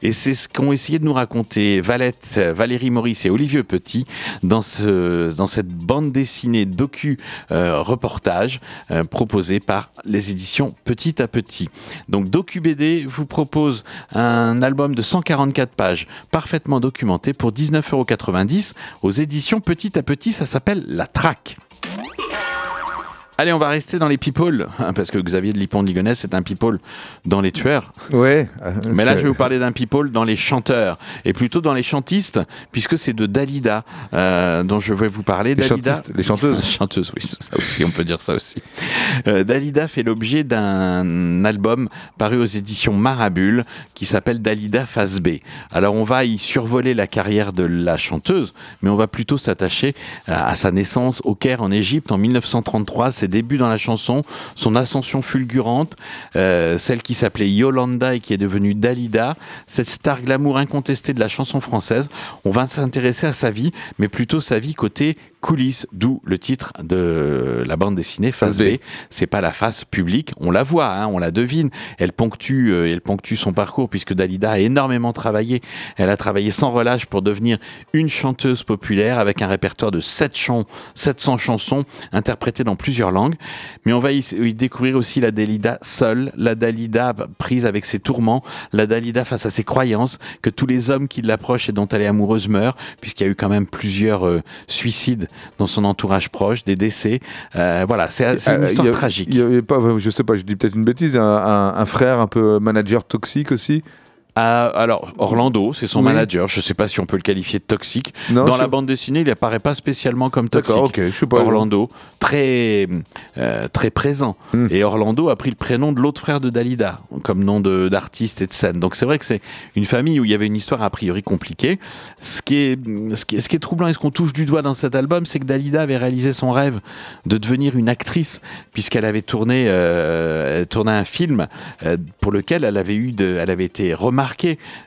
Et c'est ce qu'ont essayé de nous raconter Valette, Valérie Maurice et Olivier Petit dans, ce, dans cette bande dessinée docu euh, reportage euh, proposée par les éditions Petit à Petit. Donc Docu BD vous propose un album de 144 pages parfaitement documenté pour 19,90€ aux éditions Petit à Petit. Ça s'appelle La Traque. Allez, on va rester dans les people, hein, parce que Xavier de Lipon de Ligonnès c'est un people dans les tueurs. Ouais. euh, Mais là, je vais vous parler d'un people dans les chanteurs, et plutôt dans les chantistes, puisque c'est de Dalida euh, dont je vais vous parler. Les Dalida, les chanteuses. Chanteuse, oui, ça aussi, on peut dire ça aussi. Euh, Dalida fait l'objet d'un album paru aux éditions Marabule qui s'appelle Dalida Phase B. Alors on va y survoler la carrière de la chanteuse, mais on va plutôt s'attacher à, à sa naissance au Caire en Égypte en 1933, ses débuts dans la chanson, son ascension fulgurante, euh, celle qui s'appelait Yolanda et qui est devenue Dalida, cette star glamour incontestée de la chanson française. On va s'intéresser à sa vie, mais plutôt sa vie côté coulisses, d'où le titre de la bande dessinée Face B. C'est pas la face publique, on la voit, hein, on la devine. Elle ponctue, euh, elle ponctue son parcours puisque Dalida a énormément travaillé. Elle a travaillé sans relâche pour devenir une chanteuse populaire avec un répertoire de 7 chants, 700 chansons interprétées dans plusieurs langues. Mais on va y, y découvrir aussi la Dalida seule, la Dalida prise avec ses tourments, la Dalida face à ses croyances, que tous les hommes qui l'approchent et dont elle est amoureuse meurent, puisqu'il y a eu quand même plusieurs euh, suicides dans son entourage proche, des décès. Euh, voilà, c'est une Euh, histoire y a- tragique. Y avait pas, je sais pas, je dis peut-être une bêtise, un, un- un frère un peu manager toxique aussi. Alors, Orlando, c'est son Oui. manager. Je ne sais pas si on peut le qualifier de toxique. Non, Dans je- la bande dessinée, il apparaît pas spécialement comme toxique. D'accord, ok, je sais pas. Orlando, très, euh, très présent. Hmm. Et Orlando a pris le prénom de l'autre frère de Dalida, comme nom d'artiste et de scène. Donc c'est vrai que c'est une famille où il y avait une histoire a priori compliquée. Ce qui est, ce qui est, ce qui est troublant et ce qu'on touche du doigt dans cet album, c'est que Dalida avait réalisé son rêve de devenir une actrice, puisqu'elle avait tourné, euh, tourné un film euh, pour lequel elle avait, eu de, elle avait été remarquée,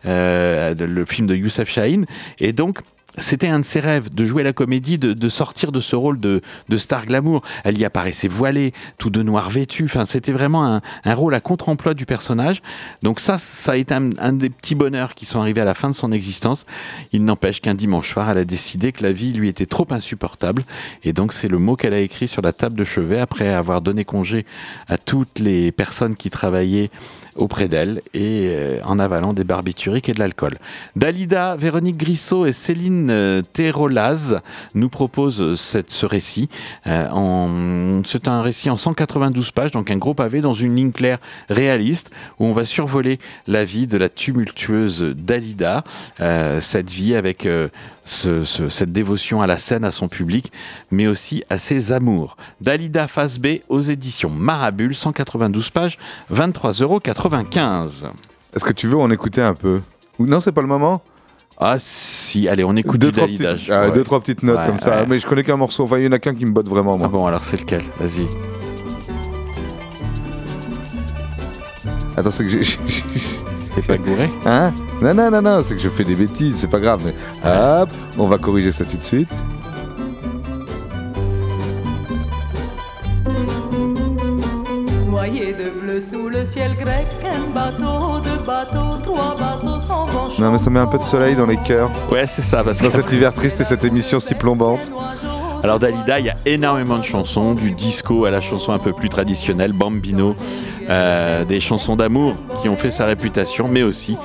euh, de- le film de Youssef Chahine. Et donc, c'était un de ses rêves de jouer la comédie, de, sortir de ce rôle de, star glamour. Elle y apparaissait voilée, tout de noir vêtu. Enfin, c'était vraiment un, un rôle à contre-emploi du personnage. Donc ça, ça a été un, un des petits bonheurs qui sont arrivés à la fin de son existence. Il n'empêche qu'un dimanche soir, elle a décidé que la vie lui était trop insupportable. Et donc c'est le mot qu'elle a écrit sur la table de chevet après avoir donné congé à toutes les personnes qui travaillaient auprès d'elle et euh, en avalant des barbituriques et de l'alcool. Dalida, Véronique Grissot et Céline euh, Terolaz nous proposent cette, ce récit. Euh, C'est un récit en 192 pages, donc un gros pavé dans une ligne claire réaliste où on va survoler la vie de la tumultueuse Dalida, cette vie avec ce- ce- cette dévotion à la scène, à son public, mais aussi à ses amours. Dalida Face B aux éditions Marabule, 192 pages, 23,95 euros. Est-ce que tu veux en écouter un peu Ou Non, c'est pas le moment Ah si, allez, on écoute deux, trois ah, Ouais. deux, trois petites notes Ouais, comme ça. ouais. Mais je connais qu'un morceau. Enfin, il y en a qu'un qui me botte vraiment, moi. Ah bon, alors c'est lequel Vas-y. Attends, c'est que j'ai. T'es pas gouré Hein Non, non, non, non, c'est que je fais des bêtises, c'est pas grave. Mais hop, on va corriger ça tout de suite. Noyé de bleu sous le ciel grec, un bateau, deux bateaux, trois bateaux s'en vont. Non, mais ça met un peu de soleil dans les cœurs. Ouais, c'est ça. Parce Dans que cet hiver triste et cette émission si plombante. Alors Dalida, il y a énormément de chansons, du disco à la chanson un peu plus traditionnelle, Bambino, euh, des chansons d'amour qui ont fait sa réputation, mais aussi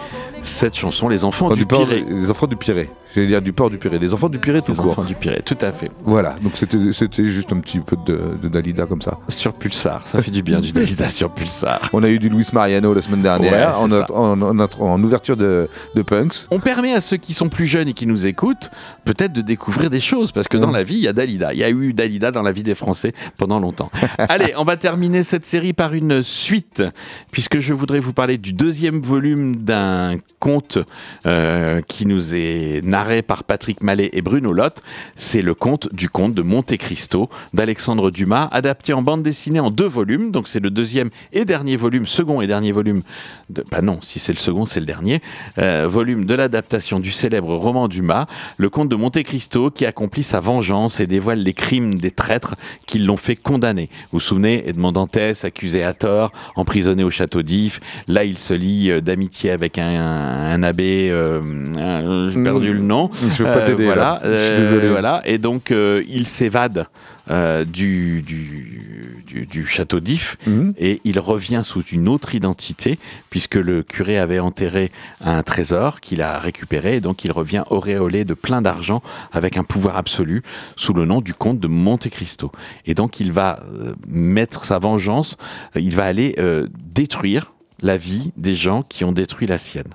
cette chanson, Les Enfants du, port, Pirée. les enfants du Pirée. J'allais dire du port du Pirée. Les enfants du Pirée tout Les court. Enfants du Pirée, tout à fait. Voilà, donc c'était juste un petit peu de, de Dalida comme ça. Sur Pulsar, ça fait du bien du Dalida sur Pulsar. On a eu du Luis Mariano la semaine dernière Ouais, en, en- en- en- en ouverture de, de Punks. On permet à ceux qui sont plus jeunes et qui nous écoutent peut-être de découvrir des choses parce que dans la vie, il y a Dalida. Il y a eu Dalida dans la vie des Français pendant longtemps. Allez, on va terminer cette série par une suite puisque je voudrais vous parler du deuxième volume d'un conte euh, qui nous est narré par Patrick Mallet et Bruno Lotte. C'est le conte du conte de Monte Cristo d'Alexandre Dumas, adapté en bande dessinée en deux volumes. Donc c'est le deuxième et dernier volume, second et dernier volume. De, bah non, si c'est le second, c'est le dernier euh, volume de l'adaptation du célèbre roman Dumas, le comte de Monte Cristo qui accomplit sa vengeance et dévoile les crimes des traîtres qui l'ont fait condamner. Vous vous souvenez, Edmond Dantès, accusé à tort, emprisonné au château d'If. Là, il se lie euh, d'amitié avec un abbé, euh, un- j'ai perdu le nom. Je veux pas Euh, t'aider, Voilà, là. Je suis euh, désolé. Voilà, et donc euh, il s'évade. euh, du, du, du, du château d'If Mhm. et il revient sous une autre identité puisque le curé avait enterré un trésor qu'il a récupéré et donc il revient auréolé de plein d'argent avec un pouvoir absolu sous le nom du comte de Monte Cristo. Et donc il va mettre sa vengeance, il va aller euh, détruire la vie des gens qui ont détruit la sienne.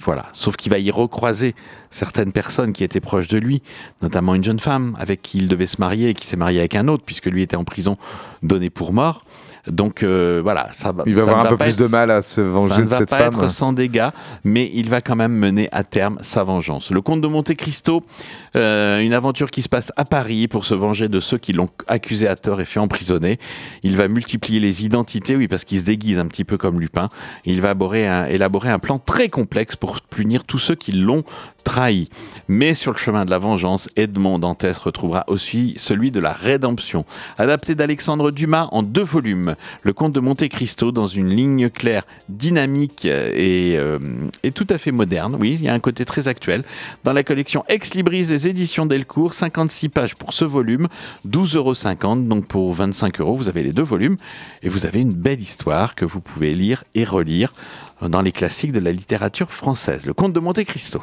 Voilà. Sauf qu'il va y recroiser certaines personnes qui étaient proches de lui, notamment une jeune femme avec qui il devait se marier et qui s'est mariée avec un autre puisque lui était en prison donné pour mort. Donc euh, voilà, ça va. Il va ça avoir un peu plus être- de mal à se venger ça ne de va cette pas femme. être sans dégâts, mais il va quand même mener à terme sa vengeance. Le comte de Monte Cristo, euh, une aventure qui se passe à Paris pour se venger de ceux qui l'ont accusé à tort et fait emprisonner. Il va multiplier les identités, oui, parce qu'il se déguise un petit peu comme Lupin. Il va élaborer un, élaborer un plan très complexe pour punir tous ceux qui l'ont trahi. Mais sur le chemin de la vengeance, Edmond Dantès retrouvera aussi celui de la rédemption. Adapté d'Alexandre Dumas en deux volumes, Le Comte de Monte Cristo dans une ligne claire, dynamique euh, et, tout à fait moderne. Oui, il y a un côté très actuel. Dans la collection Ex Libris des éditions Delcourt, 56 pages pour ce volume, 12,50 euros. Donc pour 25 euros, vous avez les deux volumes et vous avez une belle histoire que vous pouvez lire et relire dans les classiques de la littérature française. Le Comte de Monte Cristo.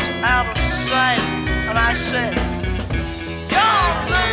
out of sight. And I said, You're the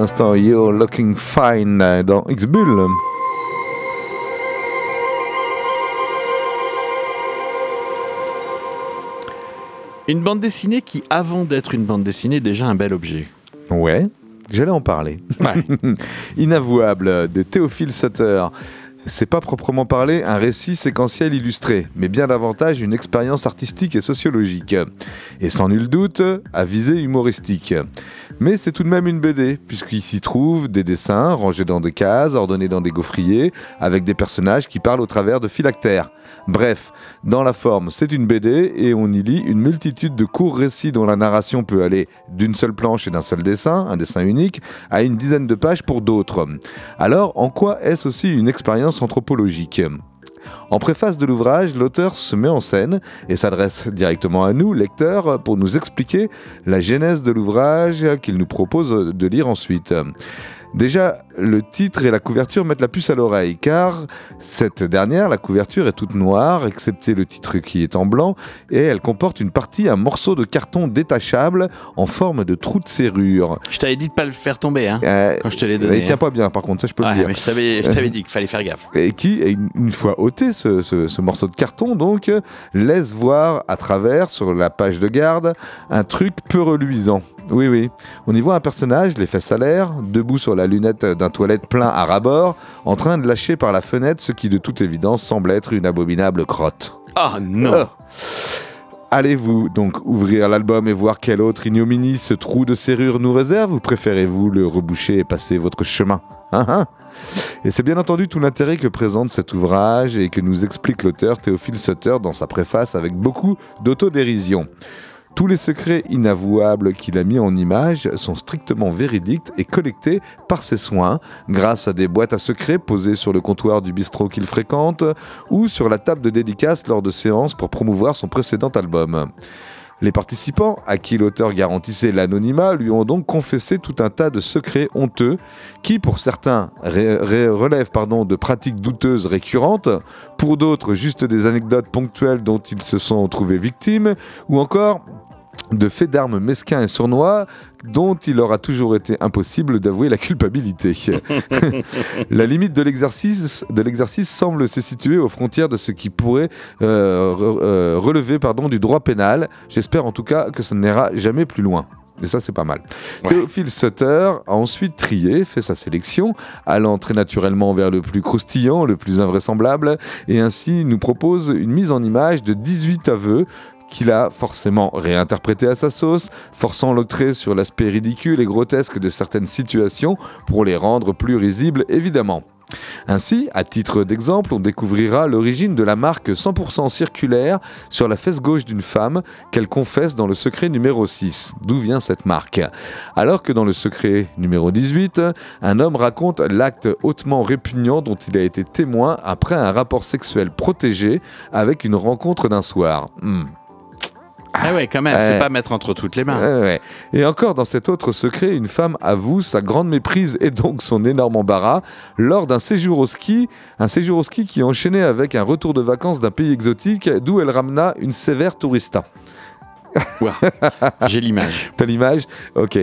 l'instant, You're Looking Fine dans X-Bull. Une bande dessinée qui, avant d'être une bande dessinée, est déjà un bel objet. Ouais, j'allais en parler. Inavouable de Théophile Sutter. C'est pas proprement parler un récit séquentiel illustré, mais bien davantage une expérience artistique et sociologique. Et sans nul doute, à visée humoristique. Mais c'est tout de même une BD, puisqu'il s'y trouve des dessins rangés dans des cases, ordonnés dans des gaufriers, avec des personnages qui parlent au travers de phylactères. Bref, dans la forme, c'est une BD et on y lit une multitude de courts récits dont la narration peut aller d'une seule planche et d'un seul dessin, un dessin unique, à une dizaine de pages pour d'autres. Alors, en quoi est-ce aussi une expérience anthropologique En préface de l'ouvrage, l'auteur se met en scène et s'adresse directement à nous, lecteurs, pour nous expliquer la genèse de l'ouvrage qu'il nous propose de lire ensuite. Déjà, le titre et la couverture mettent la puce à l'oreille, car cette dernière, la couverture est toute noire, excepté le titre qui est en blanc, et elle comporte une partie, un morceau de carton détachable en forme de trou de serrure. Je t'avais dit de pas le faire tomber, hein, Euh, quand je te l'ai il donné. tient hein. pas bien, par contre, ça je peux Ouais, le dire. mais je t'avais, t'avais dit qu'il fallait faire gaffe. et qui, une fois ôté ce, ce- ce morceau de carton, donc, euh, laisse voir à travers, sur la page de garde, un truc peu reluisant. Oui, oui. On y voit un personnage, les fesses à l'air, debout sur la lunette d'un toilette plein à ras-bord, en train de lâcher par la fenêtre ce qui, de toute évidence, semble être une abominable crotte. Oh non Ah. Allez-vous donc ouvrir l'album et voir quel autre ignominie ce trou de serrure nous réserve ou préférez-vous le reboucher et passer votre chemin Hein, hein? Et c'est bien entendu tout l'intérêt que présente cet ouvrage et que nous explique l'auteur Théophile Sutter dans sa préface avec beaucoup d'autodérision. Tous les secrets inavouables qu'il a mis en image sont strictement véridiques et collectés par ses soins, grâce à des boîtes à secrets posées sur le comptoir du bistrot qu'il fréquente ou sur la table de dédicace lors de séances pour promouvoir son précédent album. Les participants, à qui l'auteur garantissait l'anonymat, lui ont donc confessé tout un tas de secrets honteux qui, pour certains, relèvent pardon, de pratiques douteuses récurrentes, pour d'autres, juste des anecdotes ponctuelles dont ils se sont trouvés victimes, ou encore de faits d'armes mesquins et sournois dont il leur a toujours été impossible d'avouer la culpabilité. la limite de l'exercice de l'exercice semble se situer aux frontières de ce qui pourrait euh, re- euh, relever pardon, du droit pénal. J'espère en tout cas que ça n'ira jamais plus loin. Et ça, c'est pas mal. Théophile Sutter a ensuite trié, fait sa sélection, allant très naturellement vers le plus croustillant, le plus invraisemblable, et ainsi nous propose une mise en image de 18 aveux qu'il a forcément réinterprété à sa sauce, forçant le trait sur l'aspect ridicule et grotesque de certaines situations pour les rendre plus risibles évidemment. Ainsi, à titre d'exemple, on découvrira l'origine de la marque 100% circulaire sur la fesse gauche d'une femme qu'elle confesse dans le secret numéro 6. D'où vient cette marque? Alors que dans le secret numéro 18, un homme raconte l'acte hautement répugnant dont il a été témoin après un rapport sexuel protégé avec une rencontre d'un soir. Hmm. Ah ouais, quand même, Ouais. c'est pas mettre entre toutes les mains. Ouais, ouais. Et encore dans cet autre secret, une femme avoue sa grande méprise et donc son énorme embarras lors d'un séjour au ski, un séjour au ski qui est enchaîné avec un retour de vacances d'un pays exotique d'où elle ramena une sévère tourista. J'ai l'image. T'as l'image? Ok.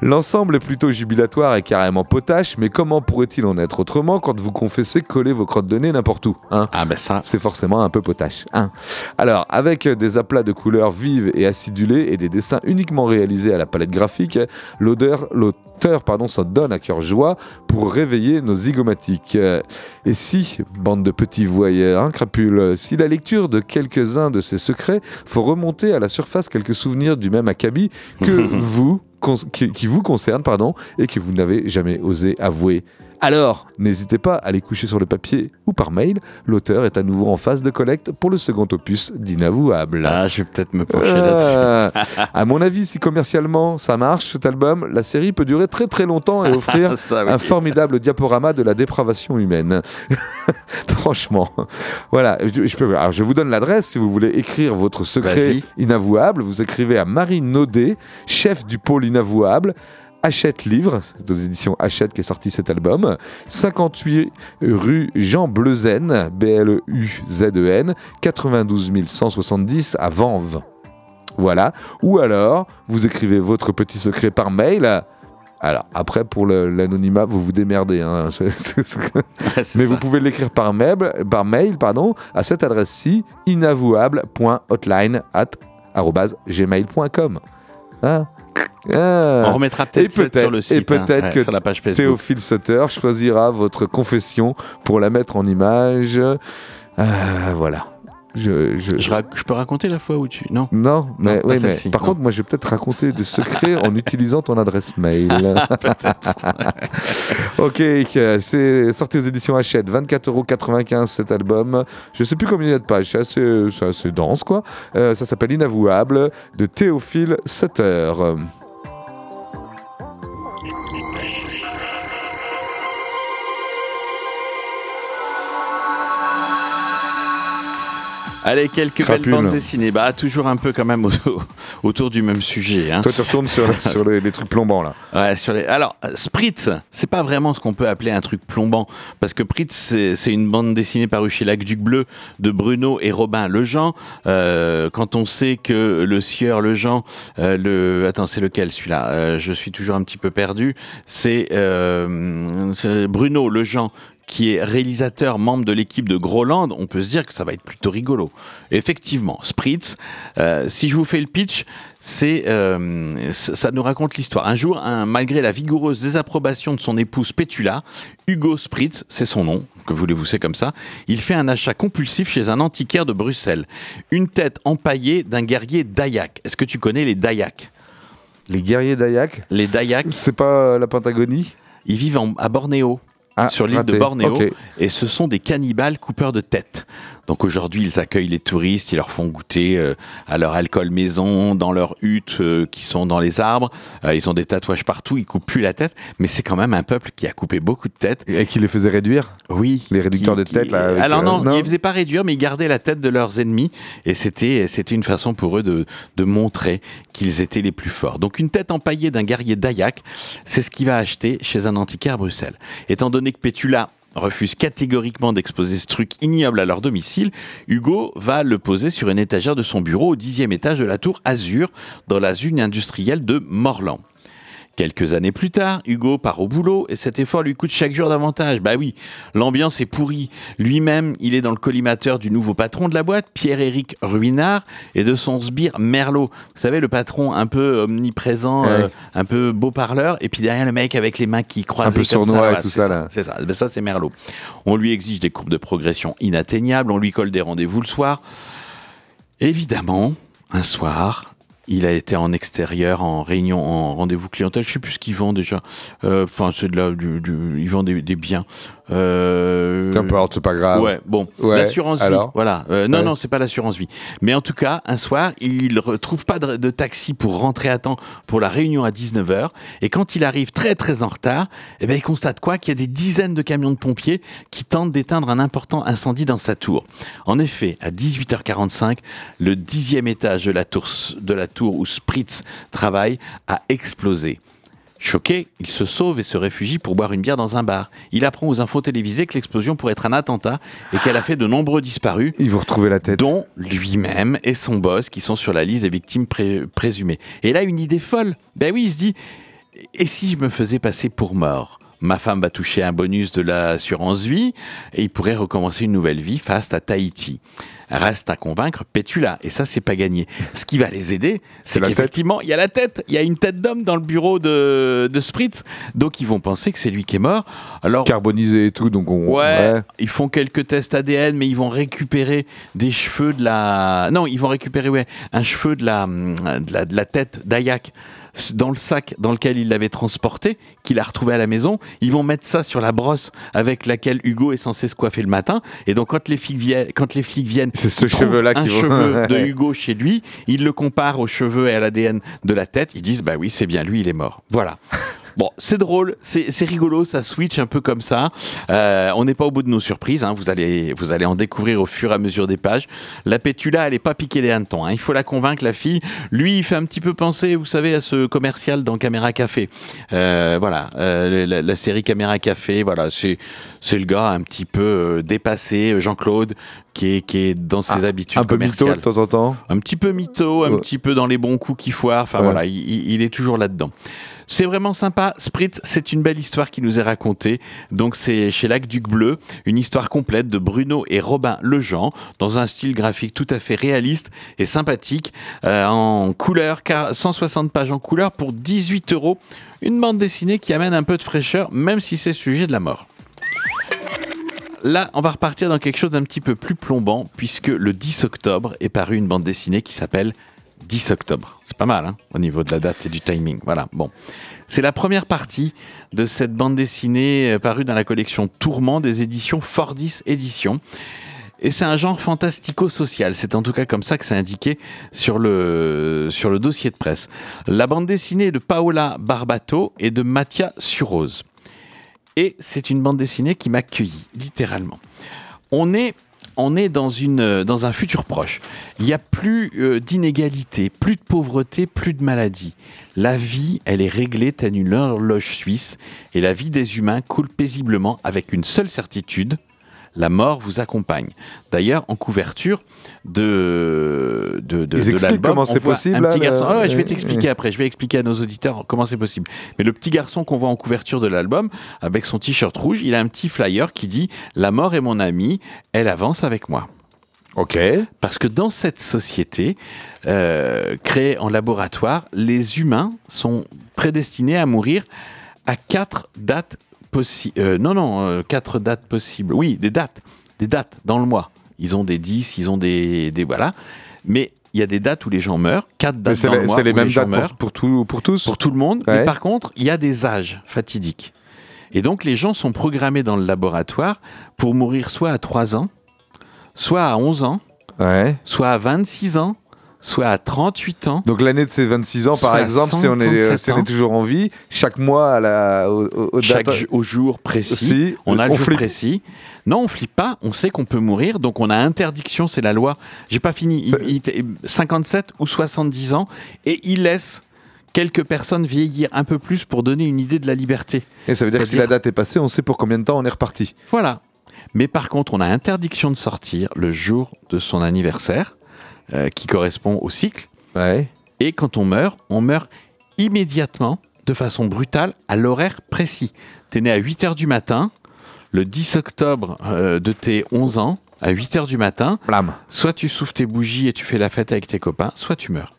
L'ensemble est plutôt jubilatoire et carrément potache, mais comment pourrait-il en être autrement quand vous confessez coller vos crottes de nez n'importe où hein? Ah ben ça. C'est forcément un peu potache. hein? Alors, avec des aplats de couleurs vives et acidulés et des dessins uniquement réalisés à la palette graphique, l'odeur, l'auteur pardon, s'en donne à cœur joie pour réveiller nos zygomatiques. Et si, bande de petits voyeurs, crapules, si la lecture de quelques-uns de ces secrets faut remonter à la surface quelques souvenirs du même acabit que vous, qui, qui vous concerne, pardon, et que vous n'avez jamais osé avouer. Alors, n'hésitez pas à les coucher sur le papier ou par mail. L'auteur est à nouveau en phase de collecte pour le second opus d'Inavouable. Ah, je vais peut-être me pencher là-dessus. Ah. à mon avis, si commercialement ça marche, cet album, la série peut durer très très longtemps et offrir Ça, oui. un formidable diaporama de la dépravation humaine. Franchement. Voilà, je, je peux, alors je vous donne l'adresse si vous voulez écrire votre secret Vas-y. inavouable. Vous écrivez à Marie Naudet, chef du pôle inavouable. Hachette Livre, c'est aux éditions Hachette qui est sorti cet album, 58 rue Jean Bleuzen, B-L-E-U-Z-E-N, 92 170 à Vanves. Voilà. Ou alors, vous écrivez votre petit secret par mail. Alors, après, pour l'anonymat, vous vous démerdez. hein. C'est Mais ça. vous pouvez l'écrire par mail, par mail pardon, à cette adresse-ci, inavouable.hotline at gmail.com. Hein? Ah. On remettra Et peut-être sur le et site, hein, peut-être ouais, que sur la page Facebook. Théophile Sutter choisira votre confession pour la mettre en image. Ah, voilà. Je, je- Je, rac- je peux raconter la fois où tu. Non? Non, mais, oui, mais par non. contre, moi, je vais peut-être raconter des secrets en utilisant ton adresse mail. ok, euh, c'est sorti aux éditions Hachette, 24,95€ cet album. Je sais plus combien il y a de pages, c'est assez, dense, quoi. Euh, ça s'appelle Inavouable de Théophile Sutter. Allez, quelques Crapule. belles bandes dessinées. Bah, toujours un peu quand même au- autour du même sujet. Hein. Toi, tu retournes sur, sur les, les trucs plombants, là. Ouais, sur les... Alors, Spritz, c'est pas vraiment ce qu'on peut appeler un truc plombant, parce que Spritz, c'est une bande dessinée parue chez L'Aqueduc Bleu de Bruno et Robin Lejean. Euh, quand on sait que le sieur Lejean, euh, le... Attends, c'est lequel celui-là? Euh, Je suis toujours un petit peu perdu. C'est euh, c'est Bruno Lejean qui est réalisateur, membre de l'équipe de Groland, on peut se dire que ça va être plutôt rigolo. Effectivement, Spritz, euh, si je vous fais le pitch, c'est euh, ça nous raconte l'histoire. Un jour, un- malgré la vigoureuse désapprobation de son épouse Pétula, Hugo Spritz, c'est son nom, que voulez-vous, c'est comme ça, il fait un achat compulsif chez un antiquaire de Bruxelles. Une tête empaillée d'un guerrier Dayak. Est-ce que tu connais les Dayak Les guerriers Dayak? Les Dayak. C'est pas la Pentagonie Ils vivent en- à Bornéo. Ah, sur l'île de. Bornéo, et ce sont des cannibales coupeurs de tête. Donc aujourd'hui, ils accueillent les touristes, ils leur font goûter euh, à leur alcool maison, dans leurs huttes euh, qui sont dans les arbres. Euh, ils ont des tatouages partout, ils coupent plus la tête, mais c'est quand même un peuple qui a coupé beaucoup de têtes. Et qui les faisait réduire Oui. Les réducteurs qui- de tête, qui- là. avec, Alors non, ils ne faisaient pas réduire, mais ils gardaient la tête de leurs ennemis, et c'était c'était une façon pour eux de, de montrer qu'ils étaient les plus forts. Donc une tête empaillée d'un guerrier Dayak, c'est ce qu'il va acheter chez un antiquaire à Bruxelles. Étant donné que Pétula refuse catégoriquement d'exposer ce truc ignoble à leur domicile, Hugo va le poser sur une étagère de son bureau au dixième étage de la tour Azur, dans la zone industrielle de Morland. Quelques années plus tard, Hugo part au boulot et cet effort lui coûte chaque jour davantage. Bah oui, l'ambiance est pourrie. Lui-même, il est dans le collimateur du nouveau patron de la boîte, Pierre-Éric Ruinard, et de son sbire Merlot. Vous savez, le patron un peu omniprésent, Ouais. euh, un peu beau parleur, et puis derrière le mec avec les mains qui croisent peu comme sournois et tout ça, là. C'est ça, Ben ça c'est Merlot. On lui exige des courbes de progression inatteignables, on lui colle des rendez-vous le soir. Évidemment, un soir, il a été en extérieur, en réunion, en rendez-vous clientèle. Je sais plus ce qu'ils vendent déjà. Euh, Enfin, c'est de la, du, du- des biens. Euh, Qu'importe, c'est pas grave. Ouais, bon, Ouais, l'assurance vie, alors voilà. Euh, non, Ouais. non, c'est pas l'assurance vie. Mais en tout cas, un soir, il retrouve pas de, de taxi pour rentrer à temps pour la réunion à 19h. Et quand il arrive très très en retard, eh ben, il constate quoi? Qu'il y a des dizaines de camions de pompiers qui tentent d'éteindre un important incendie dans sa tour. En effet, à 18h45, le dixième étage de la tour, de la tour où Spritz travaille a explosé. Choqué, il se sauve et se réfugie pour boire une bière dans un bar. Il apprend aux infos télévisées que l'explosion pourrait être un attentat et qu'elle a fait de nombreux disparus, Ils vont retrouver la tête. dont lui-même et son boss qui sont sur la liste des victimes pré- présumées. Et là, une idée folle. Ben oui, il se dit, et si je me faisais passer pour mort? Ma femme va toucher un bonus de l'assurance vie et il pourrait recommencer une nouvelle vie face à Tahiti. Reste à convaincre Pétula et ça c'est pas gagné. Ce qui va les aider, c'est qu'effectivement il y a la tête, il y a une tête d'homme dans le bureau de, de Spritz, donc ils vont penser que c'est lui qui est mort. Alors Carbonisé et tout, donc on. Ouais, ils font quelques tests ADN, mais ils vont récupérer des cheveux de la. Non, ils vont récupérer ouais, un cheveu de la, de la, de la tête d'Ayak dans le sac dans lequel il l'avait transporté, qu'il a retrouvé à la maison. Ils vont mettre ça sur la brosse avec laquelle Hugo est censé se coiffer le matin. Et donc, quand les flics viennent, quand les flics viennent C'est ce cheveu-là qui cheveu de Hugo chez lui. Ils le comparent aux cheveux et à l'ADN de la tête. Ils disent, bah oui, c'est bien lui, il est mort. Voilà. Bon, c'est drôle, c'est rigolo, ça switch un peu comme ça. Euh, on n'est pas au bout de nos surprises, hein. vous, allez, vous allez en découvrir au fur et à mesure des pages. La pétula, elle est pas piquée des hannetons, hein. il faut la convaincre, la fille. Lui, il fait un petit peu penser, vous savez, à ce commercial dans Caméra Café. Euh, voilà, euh, la, la série Caméra Café, voilà, c'est c'est le gars un petit peu euh, dépassé, Jean-Claude, qui est, qui est dans ses habitudes Ah, Un peu mytho commerciales. de temps en temps. Un petit peu mytho, un Ouais. petit peu dans les bons coups qui foirent. Enfin Ouais. voilà, il, il- il est toujours là-dedans. C'est vraiment sympa. Spritz, c'est une belle histoire qui nous est racontée. Donc c'est chez L'Aqueduc Bleu, une histoire complète de Bruno et Robin Lejean, dans un style graphique tout à fait réaliste et sympathique, euh, en couleur, car 160 pages en couleur pour 18 euros. Une bande dessinée qui amène un peu de fraîcheur, même si c'est sujet de la mort. Là, on va repartir dans quelque chose d'un petit peu plus plombant, puisque le 10 octobre est paru une bande dessinée qui s'appelle 10 octobre. C'est pas mal, hein, au niveau de la date et du timing. Voilà, bon. C'est la première partie de cette bande dessinée euh, parue dans la collection Tourment des éditions Fordis Éditions. Et c'est un genre fantastico-social. C'est en tout cas comme ça que c'est indiqué sur le, sur le dossier de presse. La bande dessinée est de Paola Barbato et de Mattia Surose. Et c'est une bande dessinée qui m'a accueilli, littéralement. On est on est euh, dans un futur proche. Il n'y a plus euh, d'inégalité, plus de pauvreté, plus de maladie. La vie, elle est réglée telle une horloge suisse et la vie des humains coule paisiblement avec une seule certitude. La mort vous accompagne. D'ailleurs, en couverture de, de, de, Ils de l'album, comment c'est possible, Un là, petit garçon. Ah ouais, je vais t'expliquer après. Je vais expliquer à nos auditeurs comment c'est possible. Mais le petit garçon qu'on voit en couverture de l'album, avec son t-shirt rouge, il a un petit flyer qui dit La mort est mon amie, elle avance avec moi. Ok. Parce que dans cette société euh, créée en laboratoire, les humains sont prédestinés à mourir à quatre dates possibles. non, non, euh, quatre dates possibles. Oui, des dates. Des dates dans le mois. Ils ont des 10, ils ont des, des. Voilà. Mais il y a des dates où les gens meurent. Quatre dates c'est dans les, le mois c'est les mêmes dates pour, pour, tout, pour tous pour tout le monde. Ouais. Mais par contre, il y a des âges fatidiques. Et donc, les gens sont programmés dans le laboratoire pour mourir soit à 3 ans, soit à 11 ans, Ouais. soit à 26 ans, soit à 38 ans. Donc l'année de ses 26 ans, par exemple, si on, est, 137 si on est ans. toujours en vie, chaque mois à la, au, au- au Chaque date- au jour précis, Si, on a le on jour flippe. précis. Non, on flippe pas, on sait qu'on peut mourir, donc on a interdiction, c'est la loi. J'ai pas fini, il, il était 57 ou 70 ans, et il laisse quelques personnes vieillir un peu plus pour donner une idée de la liberté. Et ça veut dire que si la date est passée, on sait pour combien de temps on est reparti. Voilà. Mais par contre, on a interdiction de sortir le jour de son anniversaire, euh, qui correspond au cycle. Ouais. Et quand on meurt, on meurt immédiatement, de façon brutale, à l'horaire précis. T'es né à 8 h du matin, le 10 octobre euh, de tes 11 ans, à 8 h du matin, Blam. soit tu souffles tes bougies et tu fais la fête avec tes copains, soit tu meurs.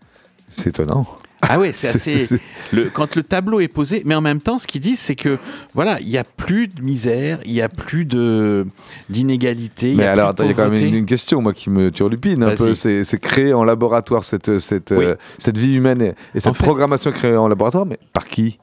C'est étonnant. Ah ouais, c'est assez. Le, quand le tableau est posé, mais en même temps, ce qu'ils disent, c'est que voilà, il n'y a plus de misère, il n'y a plus de d'inégalité. Mais a alors, attends, il y a quand même une, une question, moi, qui me turlupine un peu. C'est créé en laboratoire, cette, cette, Oui. euh, cette vie humaine et, et cette En fait- programmation créée en laboratoire, mais par qui?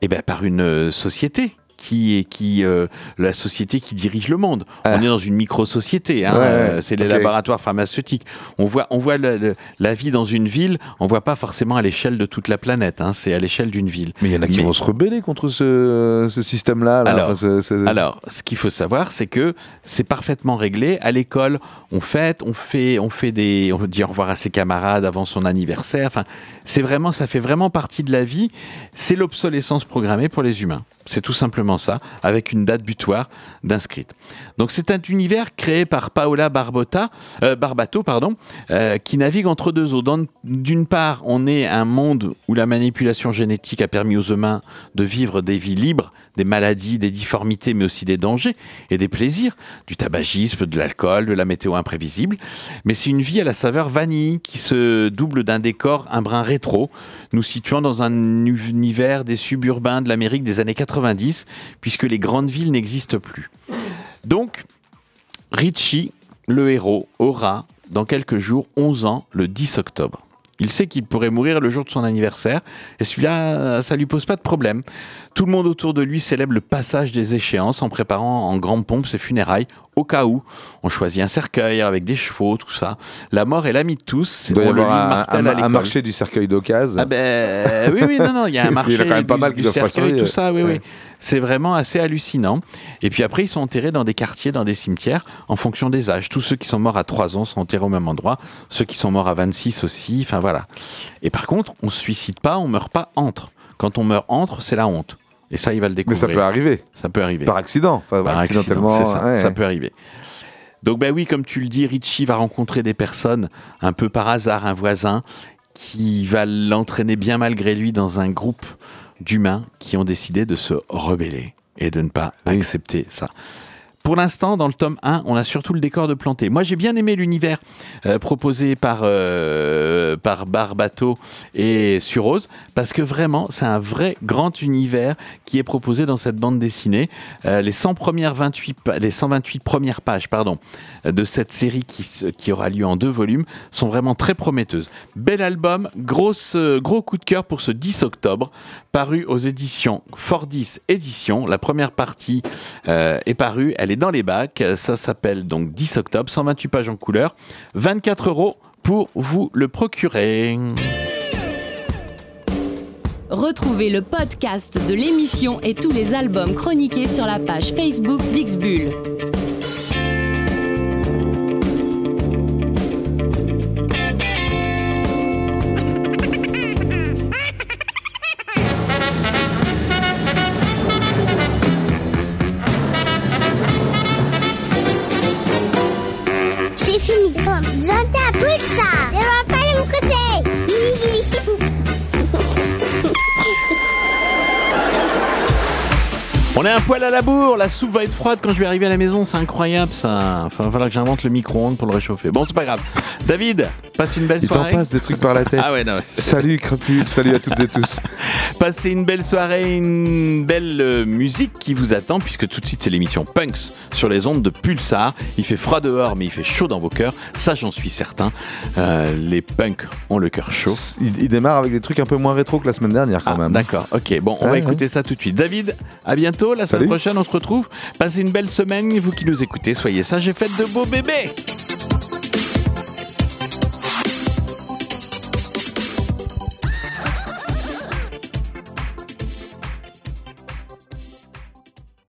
Eh ben par une euh, société qui est qui euh, la société qui dirige le monde. Ah. On est dans une micro-société, hein, Ouais, euh, c'est les laboratoires pharmaceutiques. On voit on voit le- le- la vie dans une ville, on voit pas forcément à l'échelle de toute la planète, hein, c'est à l'échelle d'une ville. Mais il y en a qui Mais- vont se rebeller contre ce, ce système-là. là. Alors, Enfin, ce- Alors, ce qu'il faut savoir, c'est que c'est parfaitement réglé. À l'école, on fête, on fait, on fait des, on dit au revoir à ses camarades avant son anniversaire. Enfin, c'est vraiment, ça fait vraiment partie de la vie. C'est l'obsolescence programmée pour les humains. C'est tout simplement ça, avec une date butoir d'inscrite. Donc, c'est un univers créé par Paola euh, Barbato, euh, qui navigue entre deux eaux. D'une part, on est un monde où la manipulation génétique a permis aux humains de vivre des vies libres, des maladies, des difformités, mais aussi des dangers et des plaisirs, du tabagisme, de l'alcool, de la météo imprévisible. Mais c'est une vie à la saveur vanille qui se double d'un décor un brin rétro, nous situant dans un univers des suburbains de l'Amérique des années 90, puisque les grandes villes n'existent plus. Donc, Richie, le héros, aura, dans quelques jours, 11 ans, le 10 octobre. Il sait qu'il pourrait mourir le jour de son anniversaire, et celui-là, ça lui pose pas de problème. Tout le monde autour de lui célèbre le passage des échéances en préparant en grande pompe ses funérailles, au cas où. On choisit un cercueil avec des chevaux, tout ça. La mort est l'ami de tous. il doit y avoir un, martèle un- à un l'école. marché du cercueil d'occasion. Ah ben oui, oui, non, non, il y a un y marché en a quand même pas du, mal du cercueil, tout ça, oui, Ouais. oui. C'est vraiment assez hallucinant. Et puis après, ils sont enterrés dans des quartiers, dans des cimetières, en fonction des âges. Tous ceux qui sont morts à 3 ans sont enterrés au même endroit, ceux qui sont morts à 26 aussi, enfin voilà. Et par contre, on se suicide pas, on meurt pas entre. Quand on meurt entre, c'est la honte. Et ça, il va le Mais découvrir. ça peut arriver. Ça peut arriver. Par accident. Enfin, Par accident, accidentellement. c'est ça, ouais. ça peut arriver. Donc ben oui, comme tu le dis, Richie va rencontrer des personnes un peu par hasard, un voisin qui va l'entraîner bien malgré lui dans un groupe d'humains qui ont décidé de se rebeller et de ne pas accepter ça. Pour l'instant, dans le tome 1, on a surtout le décor de planté. Moi, j'ai bien aimé l'univers euh, proposé par, euh, par Barbato et Surose, parce que vraiment, c'est un vrai grand univers qui est proposé dans cette bande dessinée. Euh, les, 100 premières 28, pa- les 128 premières pages de cette série qui aura lieu en deux volumes sont vraiment très prometteuses. Bel album, grosse, euh, gros coup de cœur pour ce 10 octobre, paru aux éditions Fordis Éditions. La première partie euh, est parue, elle est dans les bacs. Ça s'appelle donc 10 octobre, 128 pages en couleur, 24 euros pour vous le procurer. Retrouvez le podcast de l'émission et tous les albums chroniqués sur la page Facebook d'Ixbull. Est un poil à la bourre, la soupe va être froide quand je vais arriver à la maison, c'est incroyable ça. Enfin, il va falloir que j'invente le micro-ondes pour le réchauffer. Bon, c'est pas grave. David, passe une belle Il t'en soirée. passe des trucs par la tête. Ah ouais, non, Salut Crapule, salut à toutes et tous. Passez une belle soirée, une belle euh, musique qui vous attend, puisque tout de suite c'est l'émission Punks sur les ondes de Pulsar. Il fait froid dehors, mais il fait chaud dans vos cœurs. Ça, j'en suis certain. Euh, les punks ont le cœur chaud. Il, il démarre avec des trucs un peu moins rétro que la semaine dernière quand Ah, même. D'accord, ok. Bon, on Ouais, va ouais. écouter ça tout de suite. David, à bientôt. La semaine Salut. prochaine, on se retrouve. Passez une belle semaine. Vous qui nous écoutez, soyez sages et faites de beaux bébés.